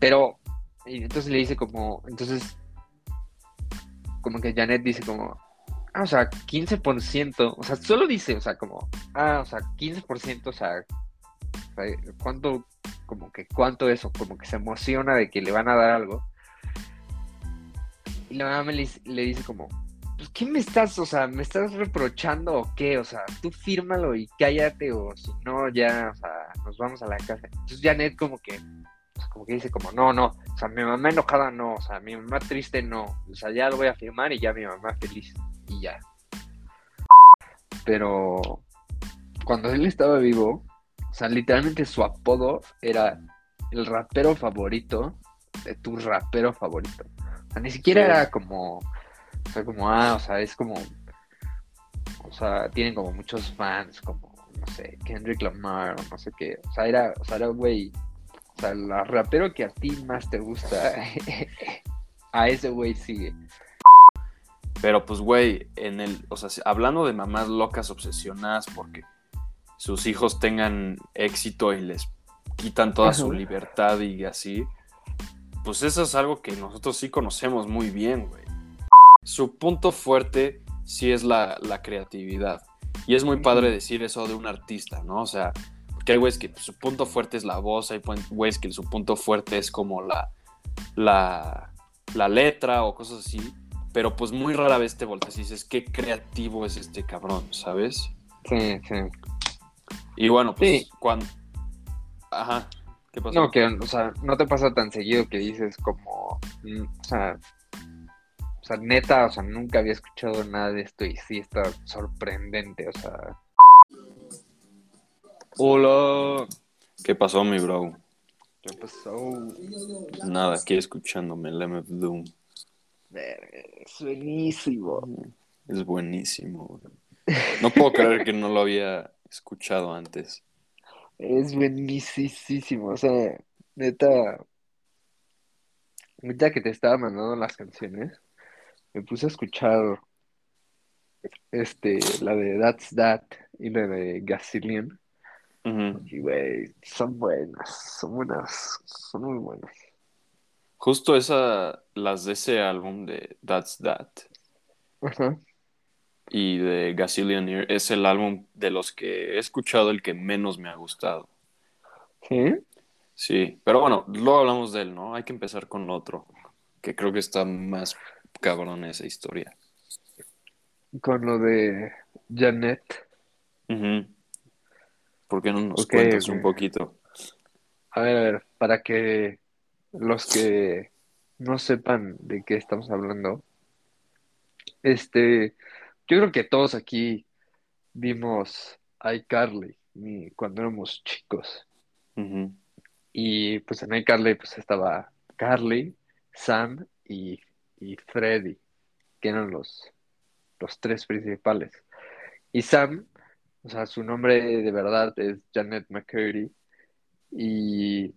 Pero, y entonces le dice como, entonces, como que Janet dice como, ah, o sea, 15%, o sea, solo dice, o sea, como, ah, o sea, 15%, o sea, o sea, ¿cuánto, como que cuánto eso, como que se emociona de que le van a dar algo? Y la mamá le, le dice como, pues, ¿qué me estás, o sea, me estás reprochando o qué? O sea, tú fírmalo y cállate o si no, ya, o sea, nos vamos a la casa. Entonces Janet como que, pues, como que dice como, no, no, o sea, mi mamá enojada no, o sea, mi mamá triste no, o sea, ya lo voy a firmar y ya mi mamá feliz y ya. Pero cuando él estaba vivo, o sea, literalmente su apodo era el rapero favorito de tu rapero favorito. O sea, ni siquiera Sí. era como, o sea, como, ah, o sea, es como, o sea, tienen como muchos fans, como, no sé, Kendrick Lamar o no sé qué. O sea, era, o sea, era, güey, o sea, el rapero que a ti más te gusta, a ese güey sigue. Pero pues, güey, en el, o sea, hablando de mamás locas obsesionadas porque sus hijos tengan éxito y les quitan toda su libertad y así, pues eso es algo que nosotros sí conocemos muy bien, güey. Su punto fuerte sí es la, la creatividad. Y es muy padre decir eso de un artista, ¿no? O sea, porque hay güeyes que su punto fuerte es la voz, hay güeyes que su punto fuerte es como la, la, la letra o cosas así. Pero pues muy rara vez te volteas y dices, qué creativo es este cabrón, ¿sabes? Sí, sí. Y bueno, pues Sí. cuando... Ajá, ¿qué pasó? No, que, o sea, no te pasa tan seguido que dices como, mm, o sea, o sea, neta, o sea, nunca había escuchado nada de esto y sí está sorprendente, o sea. Hola. ¿Qué pasó, mi bro? ¿Qué pasó? Nada, aquí escuchándome el MF Doom. Es buenísimo. Es buenísimo. No puedo creer que no lo había escuchado antes. Es buenísimo. O sea, neta. Ahorita que te estaba mandando las canciones, me puse a escuchar este, la de That's That y la de Gazillion. Y güey, son buenas, son buenas, son muy buenas. Justo esa, las de ese álbum de That's That y de Gazillionaire es el álbum de los que he escuchado el que menos me ha gustado. ¿Sí? Sí, pero bueno, luego hablamos de él, ¿no? Hay que empezar con otro, que creo que está más cabrón esa historia. Con lo de Janet. Ujú. ¿Por qué no nos Ok, cuentas un poquito? A ver, a ver, para que los que no sepan de qué estamos hablando, este, yo creo que todos aquí vimos iCarly y cuando éramos chicos. Y pues en iCarly pues estaba Carly, Sam y, y Freddy, que eran los, los tres principales. Y Sam, o sea, su nombre de verdad es Janet McCurdy. Y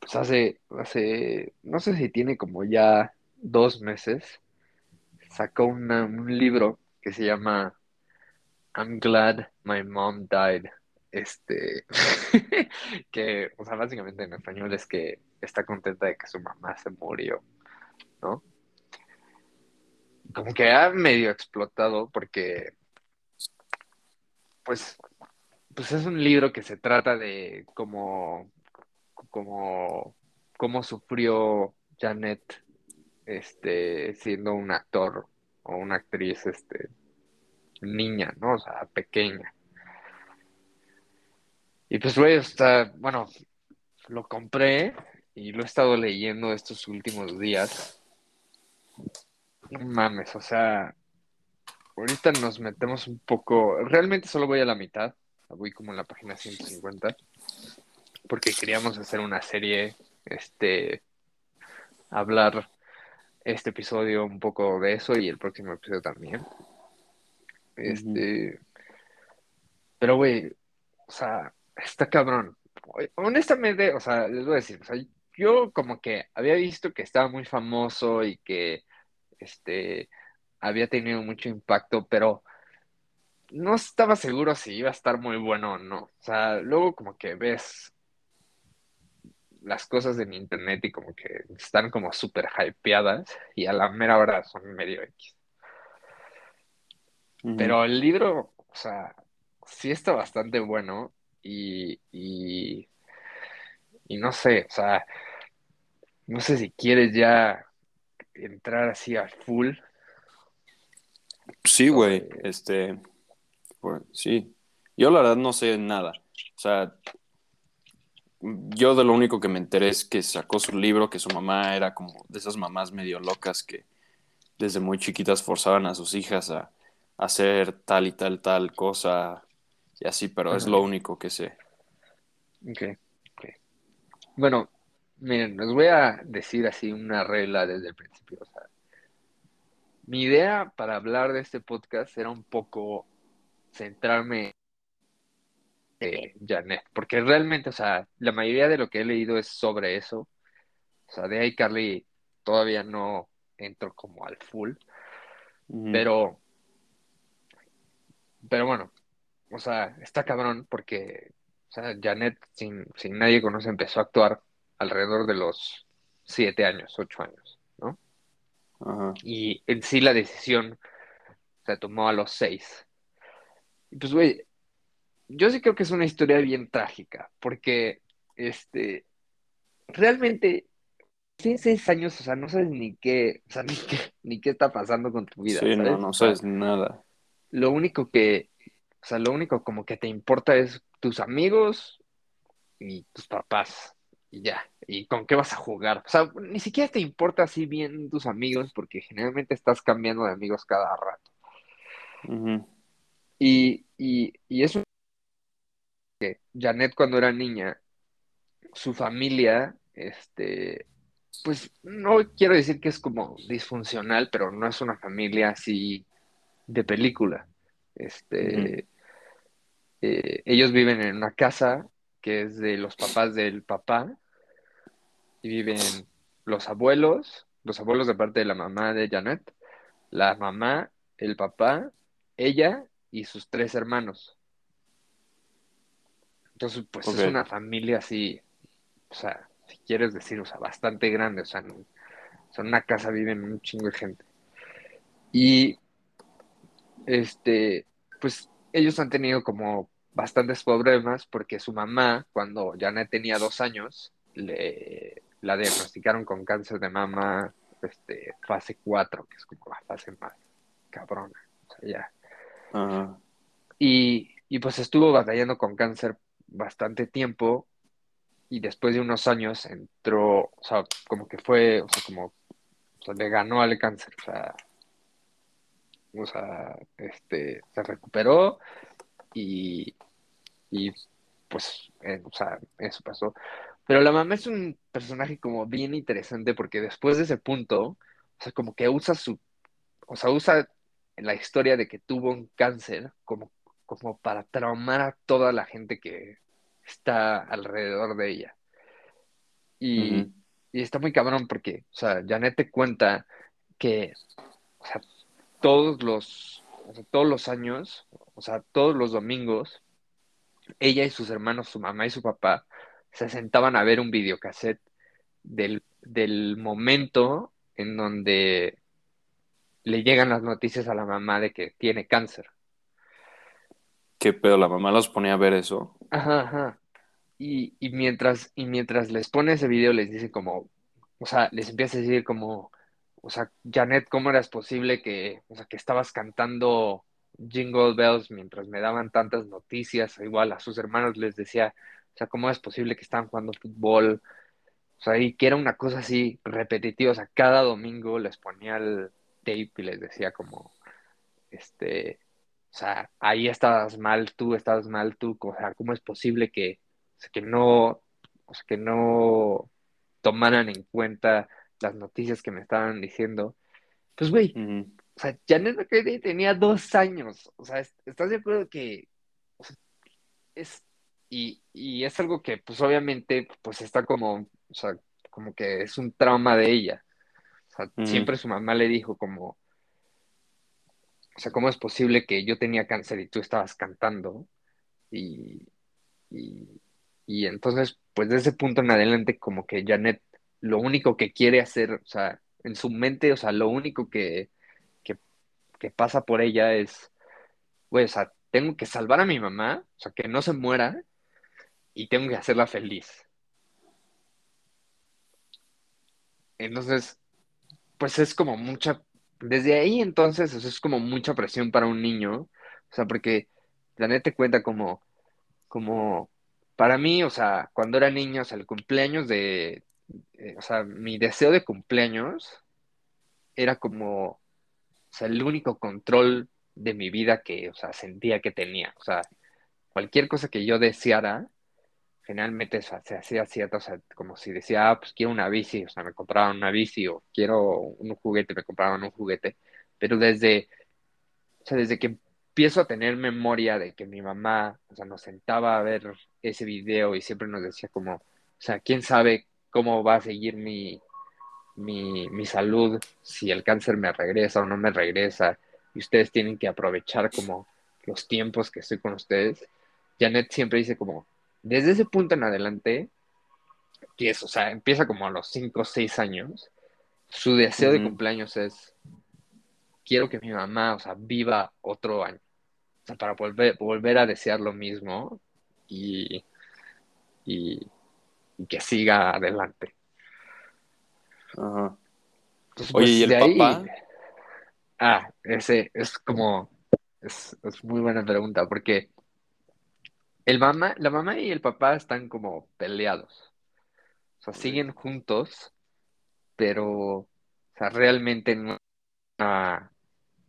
pues hace, hace, no sé si tiene como ya dos meses, sacó una- un libro que se llama I'm Glad My Mom Died. Este, que, o sea, básicamente en español es que está contenta de que su mamá se murió, ¿no? Como que ha medio explotado porque, pues, pues es un libro que se trata de cómo, cómo, cómo sufrió Janet, este, siendo un actor o una actriz, este, niña, ¿no? O sea, pequeña. Y pues, güey, está, bueno, lo compré y lo he estado leyendo estos últimos días. Mames, o sea, ahorita nos metemos un poco, realmente solo voy a la mitad, voy como en la página 150, porque queríamos hacer una serie, este, hablar este episodio un poco de eso y el próximo episodio también. Este, pero güey, o sea, está cabrón. Honestamente, o sea, les voy a decir, o sea, yo como que había visto que estaba muy famoso y que este había tenido mucho impacto, pero no estaba seguro si iba a estar muy bueno o no. O sea, luego como que ves las cosas en internet y como que están como súper hypeadas y a la mera hora son medio X. Pero el libro, o sea, sí está bastante bueno y, y, y no sé, o sea, no sé si quieres ya entrar así a full. Sí, güey, este, pues, sí. Yo la verdad no sé nada. O sea, yo de lo único que me enteré es que sacó su libro, que su mamá era como de esas mamás medio locas que desde muy chiquitas forzaban a sus hijas a, a hacer tal y tal, tal cosa y así, pero es lo único que sé. Ok, ok. Bueno, miren, les voy a decir así una regla desde el principio. O sea, mi idea para hablar de este podcast era un poco centrarme en Janet, porque realmente, o sea, la mayoría de lo que he leído es sobre eso. O sea, de iCarly todavía no entro como al full, pero, pero bueno, o sea, está cabrón porque, o sea, Janet, sin, sin nadie conoce, empezó a actuar alrededor de los siete años, ocho años. Ajá. Y en sí la decisión se tomó a los seis. Y pues, güey, yo sí creo que es una historia bien trágica, porque, este, realmente, seis años, o sea, no sabes ni qué, o sea, ni qué, ni qué está pasando con tu vida, Sí, no, ¿sabes? no O sea, sabes nada. lo único que, o sea, lo único como que te importa es tus amigos y tus papás, y ya, y con qué vas a jugar. O sea, ni siquiera te importa así bien tus amigos, porque generalmente estás cambiando de amigos cada rato. Y, y, y eso que Janet cuando era niña, su familia, este, pues no quiero decir que es como disfuncional, pero no es una familia así de película. Este, eh, ellos viven en una casa que es de los papás del papá y viven los abuelos, los abuelos de parte de la mamá de Janet, la mamá, el papá, ella y sus tres hermanos. Entonces, pues es una familia así, o sea, si quieres decir, o sea, bastante grande, o sea, en, o sea, en una casa viven un chingo de gente. Y, este, pues ellos han tenido como bastantes problemas porque su mamá, cuando Janet tenía dos años, le, la diagnosticaron con cáncer de mama, este, fase 4, que es como la fase más cabrona, o sea, ya. Y, y pues estuvo batallando con cáncer bastante tiempo y después de unos años entró, o sea, como que fue, o sea, como, o sea, le ganó al cáncer, o sea, o sea, este, se recuperó y, y pues, eh, o sea, eso pasó. Pero la mamá es un personaje como bien interesante porque después de ese punto, o sea, como que usa su, o sea, usa la historia de que tuvo un cáncer como, como para traumar a toda la gente que está alrededor de ella. Y, y está muy cabrón porque, o sea, Janet te cuenta que, o sea, todos los, o sea, todos los años, o sea, todos los domingos, ella y sus hermanos, su mamá y su papá, se sentaban a ver un videocassette del, del momento en donde le llegan las noticias a la mamá de que tiene cáncer. ¿Qué pedo? La mamá los ponía a ver eso. Ajá, ajá. Y, y mientras, y mientras les pone ese video, les dice como, o sea, les empieza a decir como, o sea, Janet, ¿cómo eras posible que, o sea, que estabas cantando Jingle Bells mientras me daban tantas noticias? Igual a sus hermanos les decía, o sea, ¿cómo es posible que estaban jugando fútbol? O sea, y que era una cosa así repetitiva, o sea, cada domingo les ponía el tape y les decía como, este, o sea, ahí estabas mal tú, estabas mal tú, o sea, ¿cómo es posible que, o sea, que no, o sea, que no tomaran en cuenta las noticias que me estaban diciendo? Pues, güey, Ujú. o sea, Janet McCready tenía dos años, o sea, ¿est- ¿estás de acuerdo que o sea, es, y, y es algo que, pues, obviamente, pues, está como, o sea, como que es un trauma de ella. O sea, Ujú. siempre su mamá le dijo como, o sea, ¿cómo es posible que yo tenía cáncer y tú estabas cantando? Y, y, Y entonces, pues de ese punto en adelante, como que Janet lo único que quiere hacer, o sea, en su mente, o sea, lo único que, que, que pasa por ella es, güey, o sea, tengo que salvar a mi mamá, o sea, que no se muera y tengo que hacerla feliz. Entonces, pues es como mucha, desde ahí entonces, o sea, es como mucha presión para un niño, o sea, porque te cuenta como, como, para mí, o sea, cuando era niño, o sea, el cumpleaños de, eh, o sea, mi deseo de cumpleaños era como, o sea, el único control de mi vida que, o sea, sentía que tenía. O sea, cualquier cosa que yo deseara, generalmente se hacía cierto, o sea, como si decía, ah, pues quiero una bici, o sea, me compraban una bici, o quiero un juguete, me compraban un juguete. Pero desde, o sea, desde que empiezo a tener memoria de que mi mamá, o sea, nos sentaba a ver ese video y siempre nos decía como, o sea, quién sabe cómo va a seguir mi, mi, mi salud, si el cáncer me regresa o no me regresa, y ustedes tienen que aprovechar como los tiempos que estoy con ustedes. Janet siempre dice como, desde ese punto en adelante, que es, o sea, empieza como a los 5 o 6 años, su deseo de cumpleaños es, quiero que mi mamá, o sea, viva otro año, o sea, para volver, volver a desear lo mismo y, y, y que siga adelante. Ajá. Entonces, Oye, pues, ¿y el ahí- papá? Ah, ese es como, es, es muy buena pregunta, porque el mamá, la mamá y el papá están como peleados, o sea, siguen juntos, pero, o sea, realmente no es una-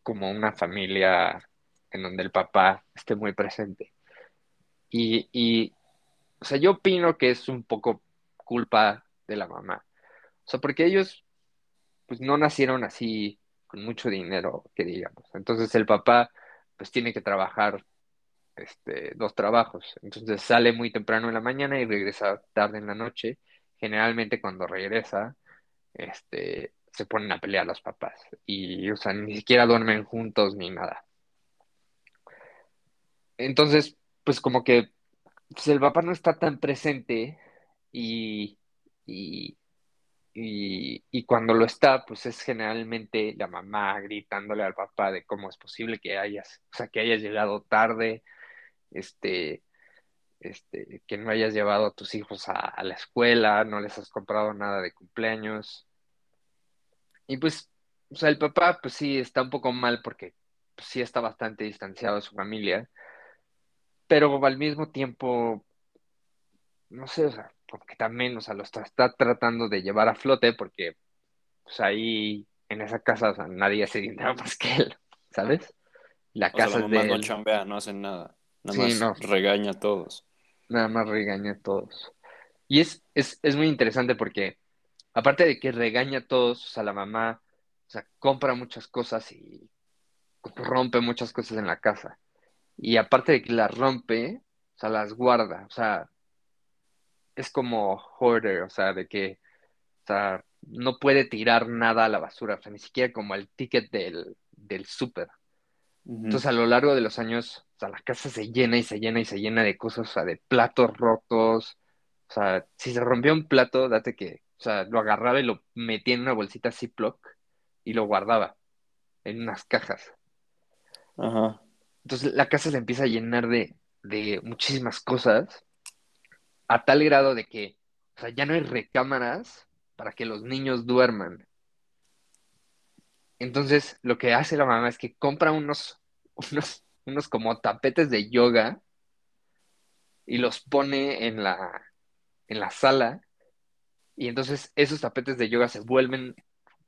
como una familia en donde el papá esté muy presente. Y, y, o sea, yo opino que es un poco culpa de la mamá, o sea, porque ellos, pues, no nacieron así con mucho dinero, que digamos. Entonces el papá, pues, tiene que trabajar este, dos trabajos. Entonces sale muy temprano en la mañana y regresa tarde en la noche. Generalmente cuando regresa, este, se ponen a pelear los papás y, o sea, ni siquiera duermen juntos ni nada. Entonces, pues como que pues, el papá no está tan presente y, y, y, y cuando lo está, pues es generalmente la mamá gritándole al papá de cómo es posible que hayas, o sea, que hayas llegado tarde, este, este, que no hayas llevado a tus hijos a, a la escuela, no les has comprado nada de cumpleaños. Y pues, o sea, el papá, pues sí, está un poco mal porque pues, sí está bastante distanciado de su familia, pero al mismo tiempo, no sé, o sea, como que también, o sea, lo está, está tratando de llevar a flote porque, pues ahí, en esa casa, o sea, nadie hace dinero más que él, ¿sabes? La O sea, casa la es mamá no chambea, no hacen nada. Nada sí, más no, regaña a todos. nada más regaña a todos. Y es, es, es muy interesante porque aparte de que regaña a todos, o sea, la mamá, o sea, compra muchas cosas y rompe muchas cosas en la casa. Y aparte de que las rompe, o sea, las guarda. O sea, es como hoarder, o sea, de que, o sea, no puede tirar nada a la basura, o sea, ni siquiera como el ticket del, del súper. Entonces, a lo largo de los años, o sea, la casa se llena y se llena y se llena de cosas, o sea, de platos rotos. O sea, si se rompió un plato, date que, o sea, lo agarraba y lo metía en una bolsita Ziploc y lo guardaba en unas cajas. Ajá. Entonces, la casa se empieza a llenar de, de muchísimas cosas, a tal grado de que, o sea, ya no hay recámaras para que los niños duerman. Entonces, lo que hace la mamá es que compra unos, unos, unos como tapetes de yoga y los pone en la, en la sala. Y entonces esos tapetes de yoga se vuelven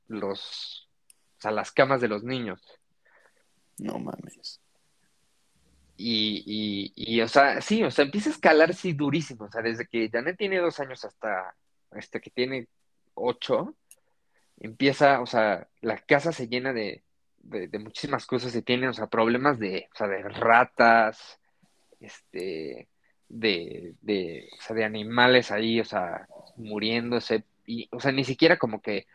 los, o sea, las camas de los niños. No mames. Y, y, y, o sea, sí, o sea, empieza a escalar sí durísimo. O sea, desde que Janet tiene dos años hasta, hasta que tiene ocho, empieza, o sea, la casa se llena de, de, muchísimas cosas y tiene, o sea, problemas de, o sea, de ratas, este, de, de, o sea, de animales ahí, o sea, muriéndose. Y, o sea, ni siquiera como que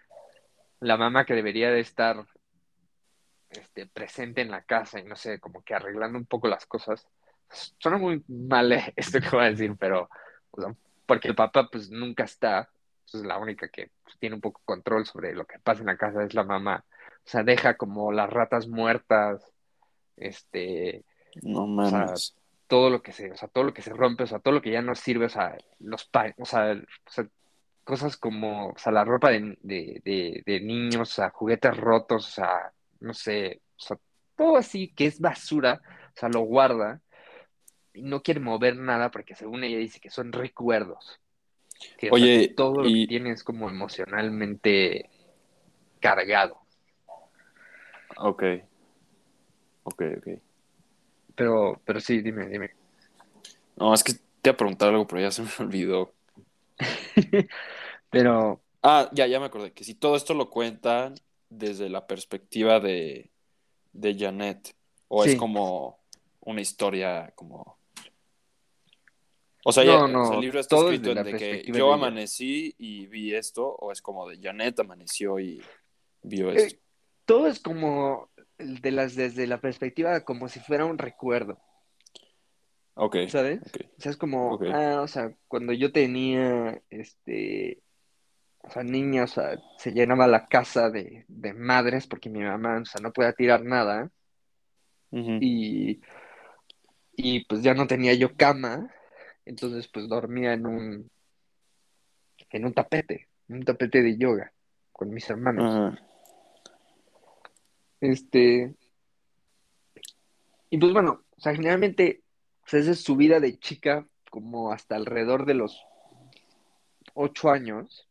la mamá que debería de estar este, presente en la casa y no sé, como que arreglando un poco las cosas. Suena muy mal esto que voy a decir, pero, porque el papá pues nunca está, entonces la única que pues, tiene un poco control sobre lo que pasa en la casa es la mamá. O sea, deja como las ratas muertas, este, No o sea, mames. todo lo que se, o sea, todo lo que se rompe, o sea, todo lo que ya no sirve, o sea, los pa- o sea, el- o sea, cosas como, o sea, la ropa de, de, de, de niños, o sea, juguetes rotos, o sea, no sé, o sea, todo así que es basura, o sea, lo guarda y no quiere mover nada porque según ella dice que son recuerdos, que, o sea, que Oye, todo lo que y tiene es como emocionalmente cargado. ok, ok, ok. Pero, pero sí, dime, dime. No, es que te iba a preguntar algo, pero ya se me olvidó. Pero, Ah, ya, ya me acordé, que si todo esto lo cuentan desde la perspectiva de, de Janet, o es como una historia como... O sea, no, ya- o sea, no, el libro está escrito en de que yo de amanecí y vi esto, o es como de Janet amaneció y vio Eh, esto. todo es como de las desde la perspectiva como si fuera un recuerdo, Ok, ¿sabes? O sea, es como, ah, o sea, cuando yo tenía, este, o sea, niña, o sea, se llenaba la casa de, de madres porque mi mamá, o sea, no podía tirar nada. Y, y pues ya no tenía yo cama, entonces pues dormía en un, en un tapete, en un tapete de yoga con mis hermanos. Ajá. Este, y pues bueno, o sea, generalmente, o sea, esa es su vida de chica como hasta alrededor de los ocho años.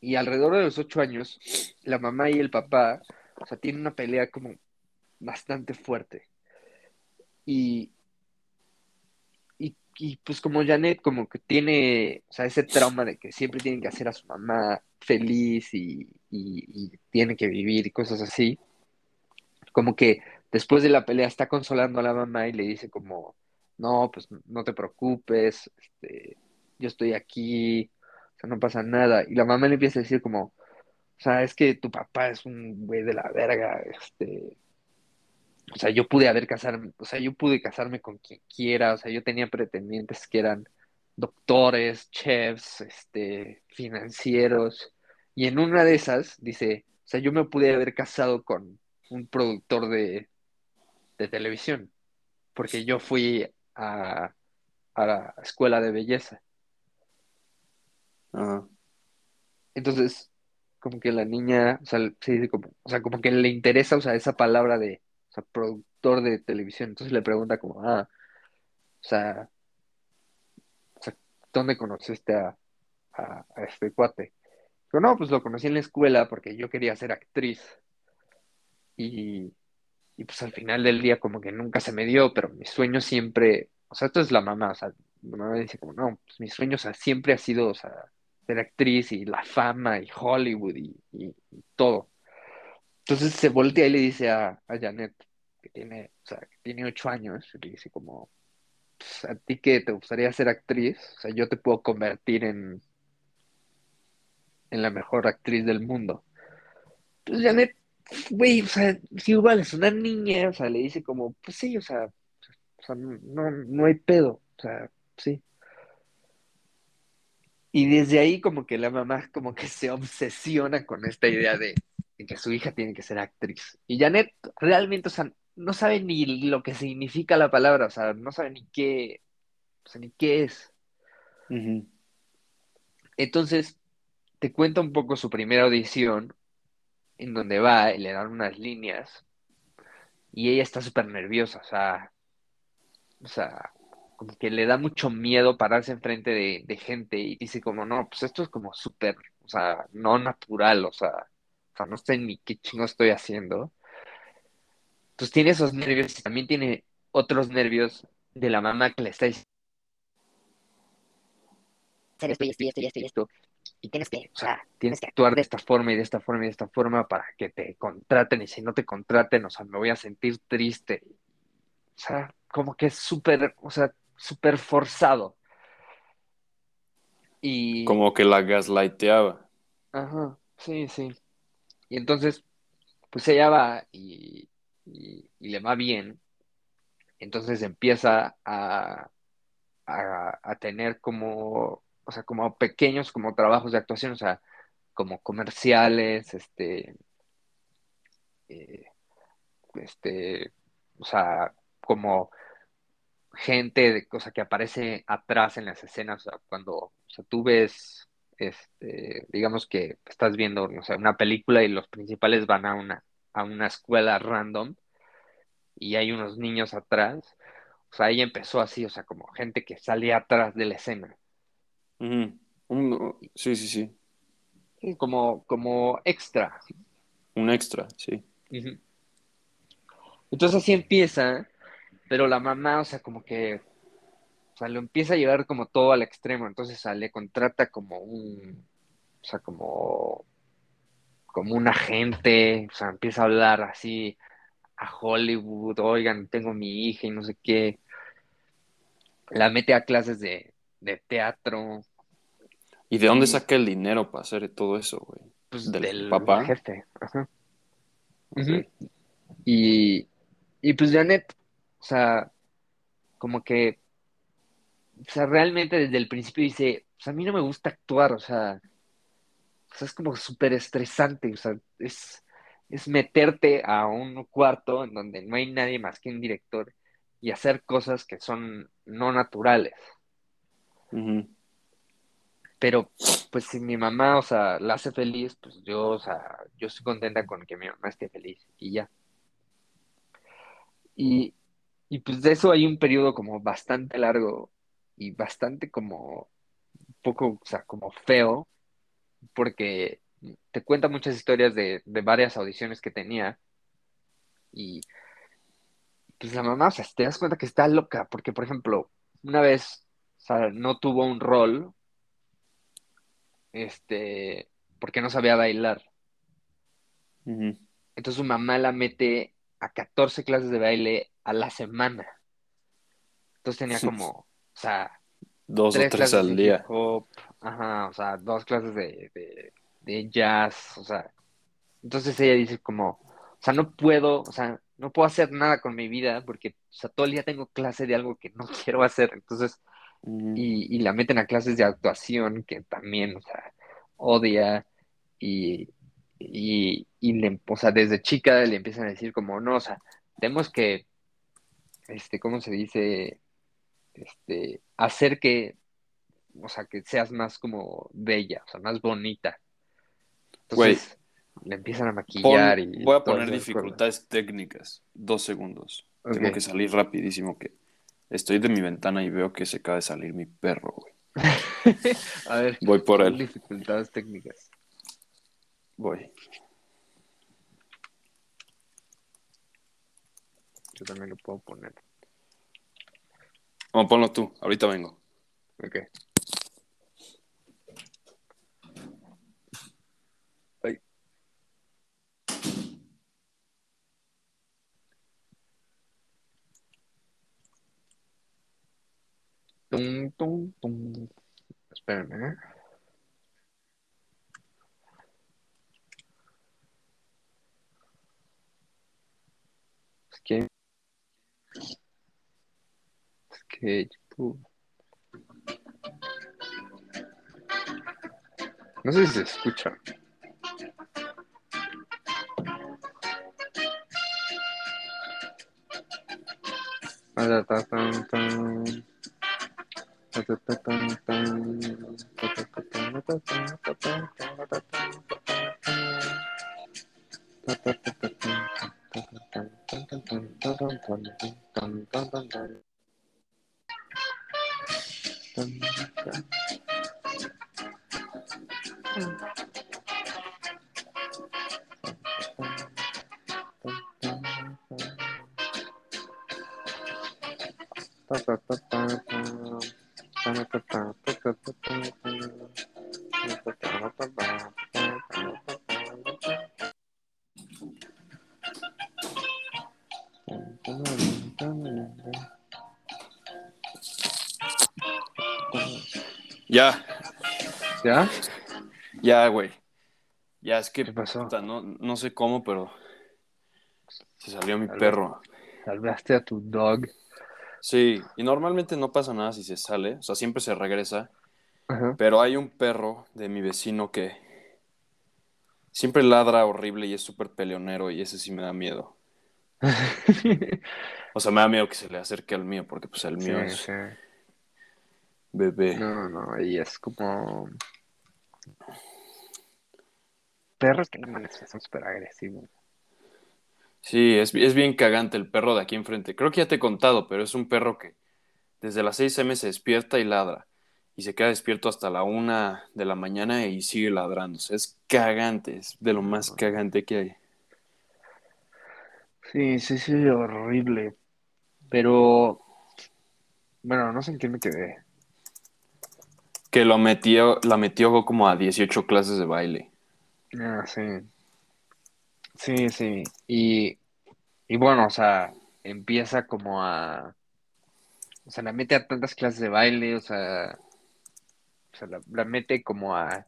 Y alrededor de los ocho años, la mamá y el papá, o sea, tienen una pelea como bastante fuerte. Y, y, pues como Janet como que tiene, o sea, ese trauma de que siempre tienen que hacer a su mamá feliz y, y, y tiene que vivir y cosas así, como que después de la pelea está consolando a la mamá y le dice como, no, pues no te preocupes, este, yo estoy aquí, o sea, no pasa nada. Y la mamá le empieza a decir como, o sea, es que tu papá es un güey de la verga, este, o sea, yo pude haber casarme, o sea, yo pude casarme con quien quiera, o sea, yo tenía pretendientes que eran doctores, chefs, este, financieros, y en una de esas dice, o sea, yo me pude haber casado con un productor de, de televisión, porque yo fui a, a la escuela de belleza. Ajá. Entonces, como que la niña, o sea, se dice como, o sea, como que le interesa, o sea, esa palabra de, productor de televisión. Entonces le pregunta como, ah, o sea, ¿dónde conociste a, a, este cuate? Pero no, pues lo conocí en la escuela porque yo quería ser actriz. Y, y pues al final del día como que nunca se me dio, pero mi sueño siempre, o sea, esto es la mamá, o sea, la mamá dice como, no, pues mi sueño, siempre ha sido, o sea, ser actriz y la fama y Hollywood y, y- y todo. Entonces se voltea y le dice a, a Janet, que tiene, o sea, que tiene ocho años, y le dice como, pues, ¿a ti qué te gustaría ser actriz? O sea, yo te puedo convertir en, en la mejor actriz del mundo. Pues Janet, güey, o sea, si igual es una niña, o sea, le dice como, pues sí, o sea, o sea, no, no hay pedo, o sea, sí. Y desde ahí como que la mamá como que se obsesiona con esta idea de, de que su hija tiene que ser actriz. Y Janet realmente, o sea, no sabe ni lo que significa la palabra, o sea, no sabe ni qué, o sea, ni qué es. Entonces, te cuenta un poco su primera audición, en donde va y le dan unas líneas, y ella está súper nerviosa, o sea, o sea, como que le da mucho miedo pararse enfrente de, de gente y dice como, no, pues esto es como súper, o sea, no natural, o sea, o sea, no sé ni qué chingo estoy haciendo. Entonces tiene esos nervios y también tiene otros nervios de la mamá que le está diciendo hacer esto y esto y esto y esto y esto. Y tienes que, o sea, tienes que actuar de esta forma y de esta forma y de esta forma para que te contraten. Y si no te contraten, o sea, me voy a sentir triste. O sea, como que es súper, o sea, súper forzado. Y, Como que la gaslighteaba. ajá, sí, sí. Y entonces, pues ella va y, y, le va bien. Entonces empieza a, a, tener como, o sea, como pequeños como trabajos de actuación, o sea, como comerciales, este, eh, este, o sea, como gente, de, o sea, que aparece atrás en las escenas, cuando o sea, tú ves, este, digamos que estás viendo, o sea, una película y los principales van a una, a una escuela random y hay unos niños atrás, o sea, ella empezó así, o sea, como gente que salía atrás de la escena. Un- sí, sí, sí. Como, como extra. Un extra, sí. Entonces así empieza, pero la mamá, o sea, como que, o sea, lo empieza a llevar como todo al extremo, entonces, o sea, le contrata como un, o sea, como, como un agente, o sea, empieza a hablar así a Hollywood, oigan, tengo mi hija y no sé qué, la mete a clases de, de teatro, ¿Y de dónde saca el dinero para hacer todo eso, güey? pues ¿Del del papá? jefe, ajá. Y, y pues Janet, o sea, como que, o sea, realmente desde el principio dice, o sea, a mí no me gusta actuar, o sea, o sea, es como súper estresante, o sea, es, es meterte a un cuarto en donde no hay nadie más que un director y hacer cosas que son no naturales. Pero, pues si mi mamá, o sea, la hace feliz, pues yo, o sea, yo estoy contenta con que mi mamá esté feliz y ya. Y, y pues de eso hay un periodo como bastante largo y bastante como un poco, o sea, como feo, porque te cuenta muchas historias de, de varias audiciones que tenía y pues la mamá, o sea, te das cuenta que está loca, porque por ejemplo, una vez, o sea, no tuvo un rol, este, porque no sabía bailar. Entonces su mamá la mete a 14 clases de baile a la semana. Entonces tenía como, o sea, Dos o tres al de hip día. hop, ajá, o sea, dos clases de, de, de jazz, o sea, entonces ella dice como, o sea, no puedo, o sea, no puedo hacer nada con mi vida porque, o sea, todo el día tengo clase de algo que no quiero hacer, entonces, Ujú. y, y la meten a clases de actuación que también, o sea, odia y, y, y le, o sea, desde chica le empiezan a decir como, no, o sea, tenemos que, este, ¿cómo se dice? Este, hacer que o sea, que seas más como bella, o sea, más bonita. Entonces le empiezan a pon- maquillar y voy a poner dificultades técnicas. Dos segundos. Tengo que salir rapidísimo que estoy de mi ventana y veo que se acaba de salir mi perro, güey. A ver, Voy por él. dificultades técnicas. Voy. Yo también lo puedo poner. Vamos, ponlo tú. Ahorita vengo. Ok. Ay. Tum, tum, tum. Espérame, ¿eh? Es que... YouTube... No sé si se escucha. ¿Ya? ya, güey. Ya, es que ¿Qué pasó? puta, no, no sé cómo, pero se salió mi perro. Salvaste a tu dog. Sí, y normalmente no pasa nada si se sale, o sea, siempre se regresa. Ajá. Pero hay un perro de mi vecino que siempre ladra horrible y es súper peleonero y ese sí me da miedo. O sea, me da miedo que se le acerque al mío porque pues el mío Sí, es sí. bebé. No, no, y es como perros que no mames, son súper agresivos. Sí, es, es bien cagante el perro de aquí enfrente. Creo que ya te he contado, pero es un perro que desde las 6 m se despierta y ladra. Y se queda despierto hasta la una de la mañana y sigue ladrando. O sea, es cagante, es de lo más cagante que hay. Sí, sí, sí, horrible. Pero, bueno, no sé en qué me quedé. Que lo metió, la metió como a 18 clases de baile. Ah, sí. Sí, sí. Y, y bueno, o sea, empieza como a, o sea, la mete a tantas clases de baile, o sea, o sea, la, la mete como a,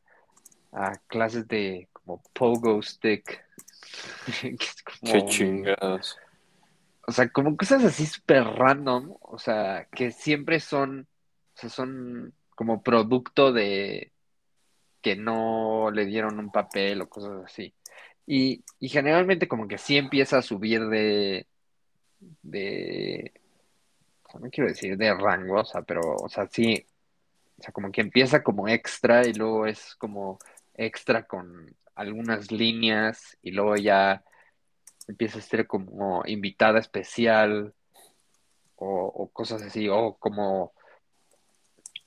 a clases de como pogo stick. que es como Qué chingados. O sea, como cosas así súper random, o sea, que siempre son, o sea, son como producto de que no le dieron un papel o cosas así. Y, y generalmente como que sí empieza a subir de, de, no quiero decir de rango, o sea, pero, o sea, sí, o sea, como que empieza como extra y luego es como extra con algunas líneas y luego ya empieza a ser como invitada especial o, o cosas así, o como,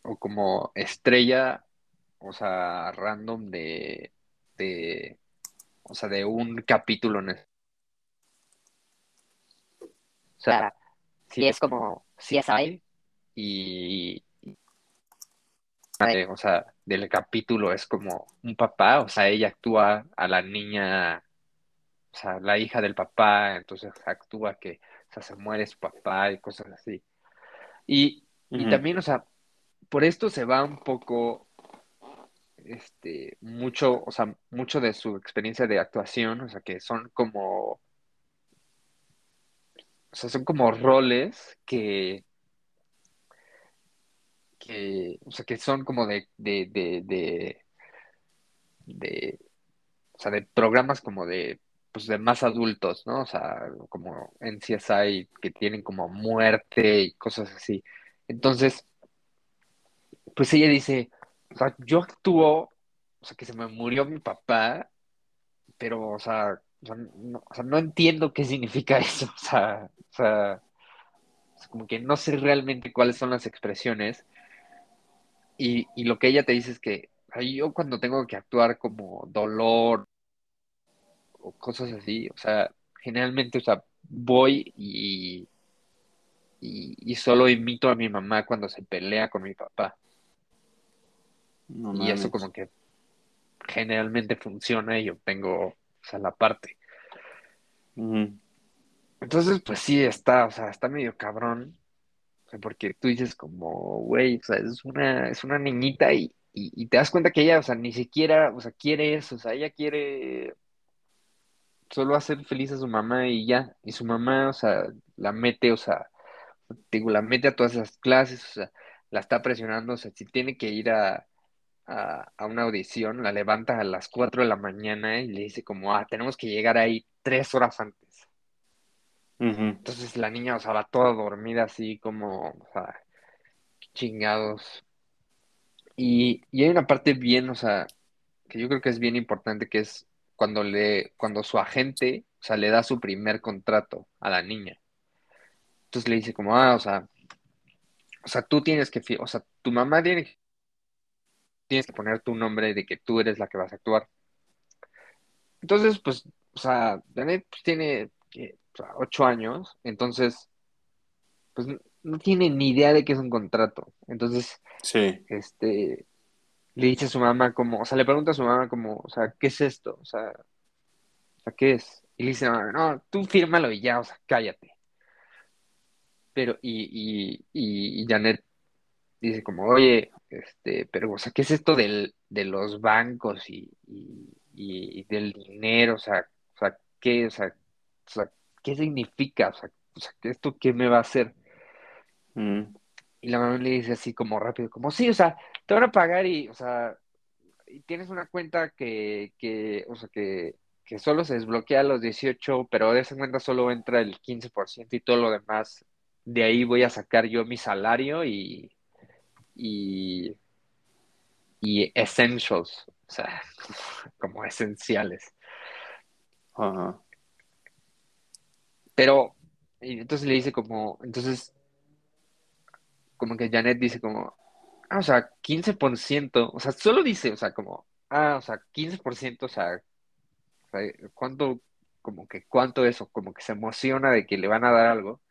o como estrella, o sea, random de, de, o sea, de un capítulo. en es- O sea, si es como CSI y, y- eh, o sea, del capítulo es como un papá, o sea, ella actúa a la niña, o sea, la hija del papá, entonces actúa que, o sea, se muere su papá y cosas así. Y, y también, o sea, por esto se va un poco, este, mucho, o sea, mucho de su experiencia de actuación, o sea, que son como, o sea, son como roles que, que, o sea, que son como de, de, de, de, o sea, de programas como de, pues de más adultos, ¿no? O sea, como en CSI que tienen como muerte y cosas así. Entonces, pues ella dice, o sea, yo actúo, o sea, que se me murió mi papá, pero, o sea, no, o sea, no entiendo qué significa eso, o sea, o sea, como que no sé realmente cuáles son las expresiones y, y lo que ella te dice es que o sea, yo cuando tengo que actuar como dolor o cosas así, o sea, generalmente, o sea, voy y, y, y solo imito a mi mamá cuando se pelea con mi papá No y eso como que generalmente funciona y yo tengo, o sea, la parte. Entonces, pues sí, está, o sea, está medio cabrón, o sea, porque tú dices como, güey, o sea, es una, es una niñita y, y, y te das cuenta que ella, o sea, ni siquiera, o sea, quiere eso, o sea, ella quiere solo hacer feliz a su mamá y ya, y su mamá, o sea, la mete, o sea, digo, la mete a todas esas clases, o sea, la está presionando, o sea, si tiene que ir a, a, a una audición, la levanta a las 4 de la mañana y le dice como, ah, tenemos que llegar ahí tres horas antes. Entonces la niña, o sea, va toda dormida así como, o sea, chingados. Y, y hay una parte bien, o sea, que yo creo que es bien importante, que es cuando le, cuando su agente, o sea, le da su primer contrato a la niña. Entonces le dice como, ah, o sea, o sea, tú tienes que, o sea, tu mamá tiene que, tienes que poner tu nombre de que tú eres la que vas a actuar. Entonces, pues, o sea, Janet pues, tiene ¿qué? O sea, ocho años, entonces, pues no, tiene ni idea de qué es un contrato. Entonces, Sí. este, le dice a su mamá como, o sea, le pregunta a su mamá como, o sea, ¿qué es esto? O sea, o sea, ¿qué es? Y le dice, no, no, tú fírmalo y ya, o sea, cállate. Pero, y, y, y, y Janet dice como, oye, este, pero, o sea, ¿qué es esto del, de los bancos y, y, y del dinero? O sea, o sea, ¿qué, o sea, o sea, ¿qué significa? O sea, o sea, ¿esto qué me va a hacer? Mm. Y la mamá le dice así como rápido, como, sí, o sea, te van a pagar y, o sea, y tienes una cuenta que, que o sea, que, que solo se desbloquea a los 18, pero de esa cuenta solo entra el 15% y todo lo demás, de ahí voy a sacar yo mi salario y, y, y essentials, o sea, como esenciales. Pero, y entonces le dice como, entonces, como que Janet dice como, ah, o sea, 15%, o sea, solo dice, o sea, como, ah, o sea, 15%, o sea, o sea, ¿cuánto, como que cuánto eso, como que se emociona de que le van a dar algo?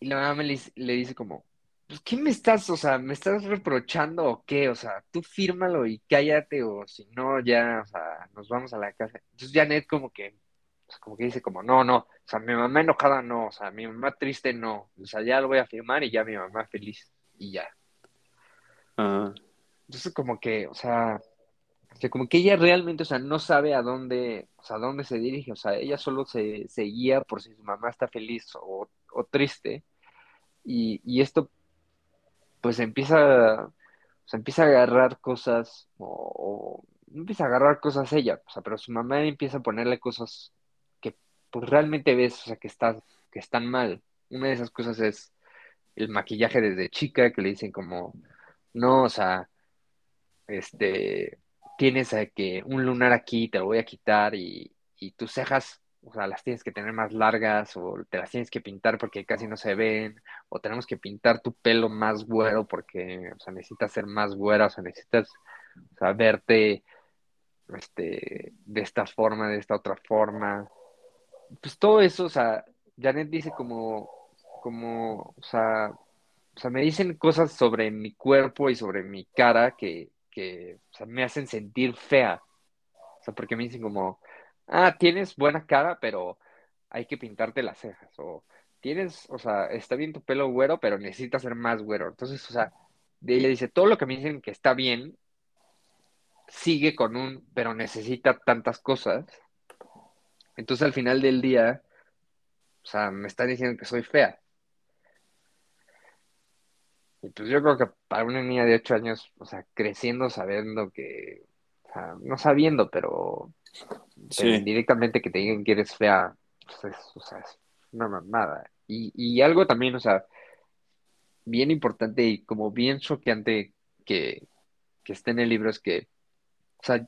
Y la mamá le, dice- le dice como, pues, ¿qué me estás, o sea, me estás reprochando o qué? O sea, tú fírmalo y cállate o si no, ya, o sea, nos vamos a la casa. Entonces Janet como que, o sea, como que dice como, no, no, o sea, mi mamá enojada no, o sea, mi mamá triste no, o sea, ya lo voy a firmar y ya mi mamá feliz y ya. Ajá. Entonces como que, o sea, o sea, como que ella realmente, o sea, no sabe a dónde, o sea, a dónde se dirige, o sea, ella solo se, se guía por si su mamá está feliz o, o triste. Y, y esto pues empieza, empieza a agarrar cosas, o, empieza a agarrar cosas ella, o sea, pero su mamá empieza a ponerle cosas que pues realmente ves, o sea, que que están mal. Una de esas cosas es el maquillaje desde chica, que le dicen como, no, o sea, este, tienes que un lunar aquí, te lo voy a quitar y, y tus cejas, o sea, las tienes que tener más largas o te las tienes que pintar porque casi no se ven, o tenemos que pintar tu pelo más güero porque, o sea, necesitas ser más güera, o sea, necesitas, o sea, verte, este, de esta forma, de esta otra forma. Pues todo eso, o sea, Janet dice como, como, o sea, o sea, me dicen cosas sobre mi cuerpo y sobre mi cara que, que o sea, me hacen sentir fea. O sea, porque me dicen como, ah, tienes buena cara, pero hay que pintarte las cejas. O tienes, o sea, está bien tu pelo güero, pero necesitas ser más güero. Entonces, o sea, ella dice, todo lo que me dicen que está bien, sigue con un, pero necesita tantas cosas. Entonces, al final del día, o sea, me están diciendo que soy fea. Y pues yo creo que para una niña de 8 años, o sea, creciendo sabiendo que, o sea, no sabiendo, pero Sí. indirectamente que te digan que eres fea, pues es, o sea, es una mamada. Y, y algo también, o sea, bien importante y como bien choqueante que, que esté en el libro es que, o sea,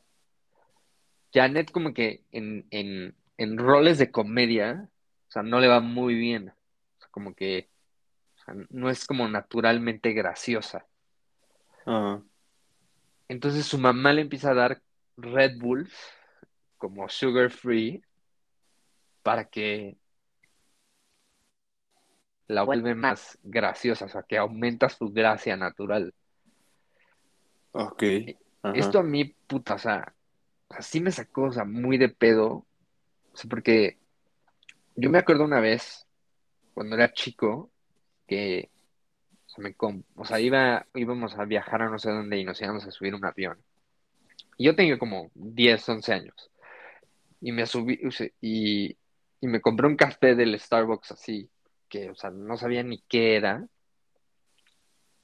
Janet como que en, en, en roles de comedia, o sea, no le va muy bien. O sea, como que, o sea, no es como naturalmente graciosa. Entonces su mamá le empieza a dar Red Bulls como sugar free para que la vuelve más graciosa, o sea, que aumenta su gracia natural. Ok. Ajá. Esto a mí, puta, o sea, o sea, sí me sacó, o sea, muy de pedo, o sea, porque yo me acuerdo una vez, cuando era chico, que, o sea, me com- o sea, iba, íbamos a viajar a no sé dónde y nos íbamos a subir un avión. Y yo tenía como 10 11 años. Y me subí, y, y me compré un café del Starbucks así, que, o sea, no sabía ni qué era.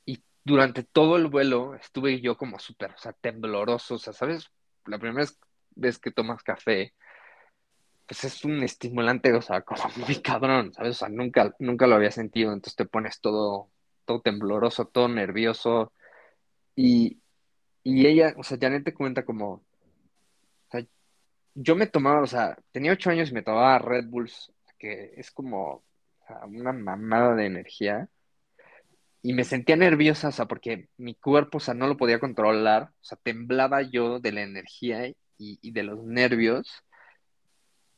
Y durante todo el vuelo estuve yo como súper, o sea, tembloroso, o sea, ¿sabes? La primera vez que tomas café, pues es un estimulante, o sea, como muy cabrón, ¿sabes? O sea, nunca, nunca lo había sentido, entonces te pones todo, todo tembloroso, todo nervioso. Y, y ella, o sea, Janet te cuenta como, yo me tomaba, o sea, tenía ocho años y me tomaba Red Bulls, que es como, una mamada de energía. Y me sentía nerviosa, o sea, porque mi cuerpo, o sea, no lo podía controlar, o sea, temblaba yo de la energía y, y de los nervios.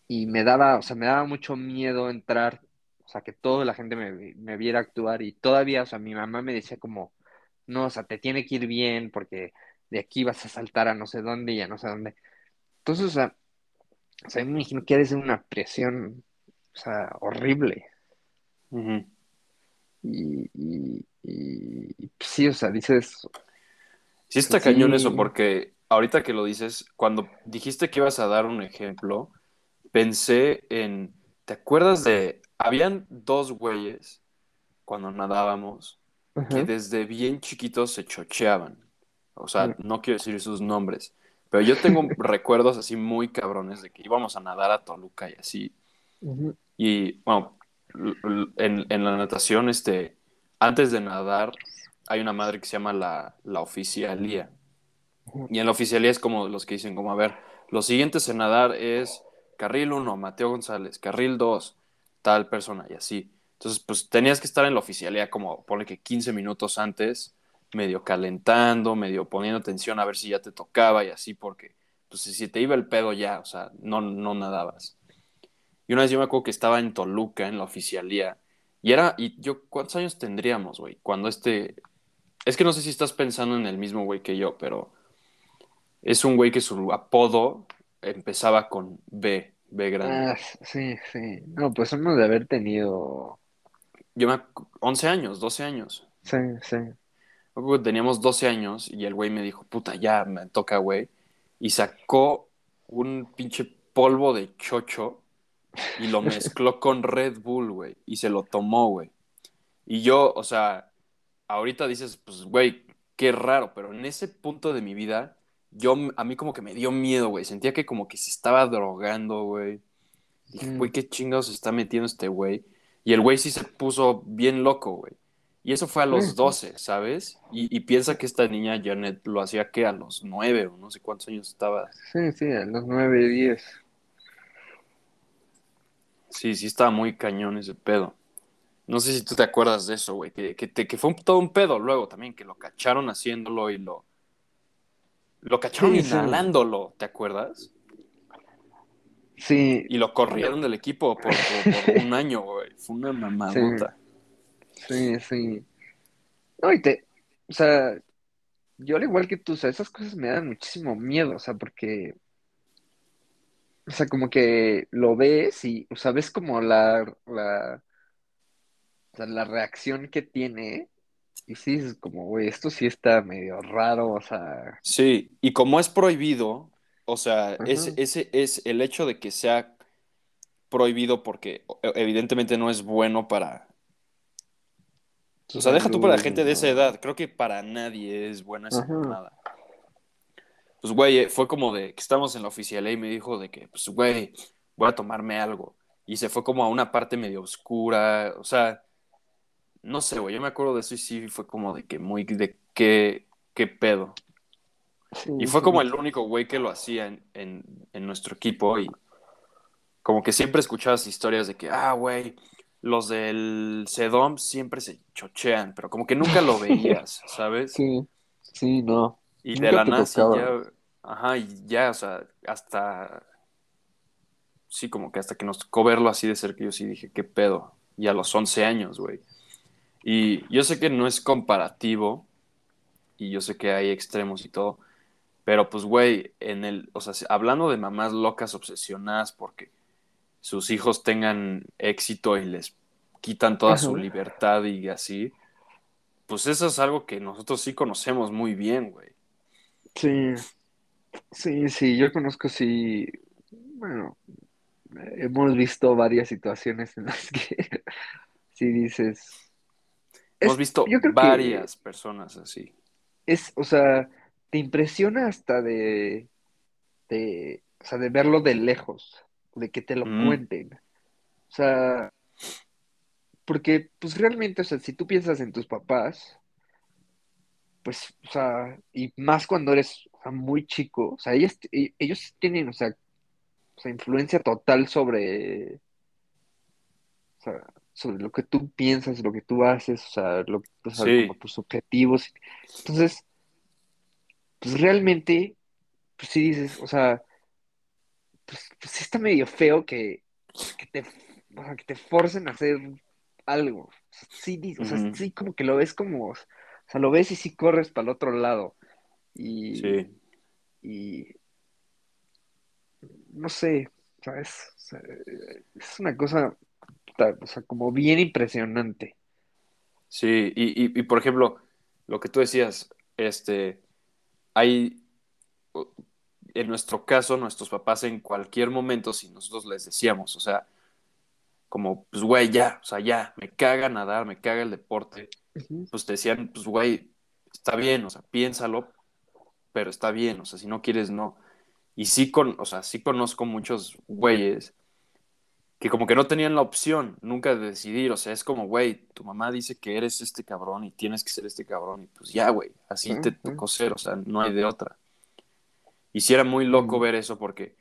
Y me daba, o sea, me daba mucho miedo entrar, o sea, que toda la gente me, me viera actuar y todavía, o sea, mi mamá me decía como, no, o sea, te tiene que ir bien porque de aquí vas a saltar a no sé dónde y a no sé dónde. Entonces, o sea, o sea, me imagino que ha de ser una presión, o sea, horrible. Y, y, y- y, pues, sí, o sea, dices, Sí está Sí. cañón eso, porque ahorita que lo dices, cuando dijiste que ibas a dar un ejemplo, pensé en, ¿te acuerdas de, habían dos güeyes cuando nadábamos, que desde bien chiquitos se chocheaban. O sea, no quiero decir sus nombres, pero yo tengo recuerdos así muy cabrones de que íbamos a nadar a Toluca y así. Y bueno, en, en la natación, este, antes de nadar, hay una madre que se llama la, la oficialía. Y en la oficialía es como los que dicen, como, a ver, los siguientes en nadar es carril 1, Mateo González, carril 2, tal persona, y así. Entonces, pues tenías que estar en la oficialía como, ponle que 15 minutos antes, medio calentando, medio poniendo atención a ver si ya te tocaba y así, porque, pues si te iba el pedo ya, o sea, no, no nadabas. Y una vez yo me acuerdo que estaba en Toluca, en la oficialía, y era, y yo, ¿cuántos años tendríamos, güey? Cuando este, es que no sé si estás pensando en el mismo güey que yo, pero es un güey que su apodo empezaba con B, B grande. Ah, sí, sí. No, pues hemos de haber tenido. Yo me, ac- 11 años, 12 años. Sí, sí. Teníamos 12 años y el güey me dijo, puta, ya me toca, güey. Y sacó un pinche polvo de chocho y lo mezcló con Red Bull, güey. Y se lo tomó, güey. Y yo, o sea, ahorita dices, pues, güey, qué raro, pero en ese punto de mi vida, yo, a mí como que me dio miedo, güey. Sentía que como que se estaba drogando, güey. Dije, güey, qué chingados se está metiendo este güey. Y el güey sí se puso bien loco, güey. Y eso fue a los Sí. 12, ¿sabes? Y, y piensa que esta niña Janet lo hacía que a los 9 o no sé cuántos años estaba. Sí, sí, a los 9, 10. Sí, sí estaba muy cañón ese pedo. No sé si tú te acuerdas de eso, güey. Que, que, fue un- todo un pedo luego también, que lo cacharon haciéndolo y lo... Lo cacharon Sí, sí. inhalándolo, ¿te acuerdas? Sí, Y lo corrieron del equipo por, por- por un año, güey. Fue una mamadota. sí, sí. No, y te. O sea, yo al igual que tú, o sea, esas cosas me dan muchísimo miedo, o sea, porque. O sea, como que lo ves y, o sea, ves como la, la, o sea, la reacción que tiene. Y sí, es como, güey, esto sí está medio raro, o sea. Sí, y como es prohibido, o sea, Ajá. ese, ese es el hecho de que sea prohibido porque evidentemente no es bueno para... O sea, deja tú para la gente de esa edad, creo que para nadie es buena esa mamada. Pues, güey, eh, fue como de que estábamos en la oficialía y me dijo de que, pues, güey, voy a tomarme algo. Y se fue como a una parte medio oscura, o sea, no sé, güey, yo me acuerdo de eso y sí fue como de que muy, de qué, qué pedo. Sí, Y fue sí. como el único güey que lo hacía en, en, en nuestro equipo y como que siempre escuchabas historias de que, ah, güey, los del Sedom siempre se chochean, pero como que nunca lo veías, ¿sabes? Sí, sí, no. Y Nunca de la tocaba. ya, ajá, y ya, o sea, hasta, sí, como que hasta que nos tocó verlo así de cerca, yo sí dije, qué pedo, y a los 11 años, güey. Y yo sé que no es comparativo, y yo sé que hay extremos y todo, pero pues, güey, en el, o sea, hablando de mamás locas obsesionadas porque sus hijos tengan éxito y les quitan toda su libertad y así, pues eso es algo que nosotros sí conocemos muy bien, güey. Sí, sí, sí, yo conozco, sí, bueno, hemos visto varias situaciones en las que sí dices, Hemos es, visto yo creo que varias personas así. es, o sea, te impresiona hasta de, de, o sea, de verlo de lejos, de que te lo Mm, cuenten, o sea, porque pues realmente, o sea, si tú piensas en tus papás, pues, o sea, y más cuando eres, o sea, muy chico, o sea, ellos, e- ellos tienen, o sea, o sea, influencia total sobre, o sea, sobre lo que tú piensas, lo que tú haces, o sea, lo, o sea, como tus objetivos. Entonces, pues realmente, pues sí dices, o sea, pues, pues está medio feo que, que te, o sea, que te forcen a hacer algo. Sí, o sea, sí como que lo ves como, o sea, lo ves y sí corres para el otro lado. Y, sí, y no sé, ¿sabes? O sea, es una cosa, o sea, como bien impresionante. sí. Y, y, y, por ejemplo, lo que tú decías, este, hay, en nuestro caso, nuestros papás en cualquier momento, si nosotros les decíamos, o sea, como, pues, güey, ya, o sea, ya, me caga nadar, me caga el deporte. Pues te decían, pues, güey, está bien, o sea, piénsalo, pero está bien, o sea, si no quieres, no. Y sí, con, o sea, sí conozco muchos güeyes que como que no tenían la opción nunca de decidir, o sea, es como, güey, tu mamá dice que eres este cabrón y tienes que ser este cabrón, y pues ya, güey, así Sí, te tocó ser, o sea, no hay de otra. Y sí era muy loco ver eso porque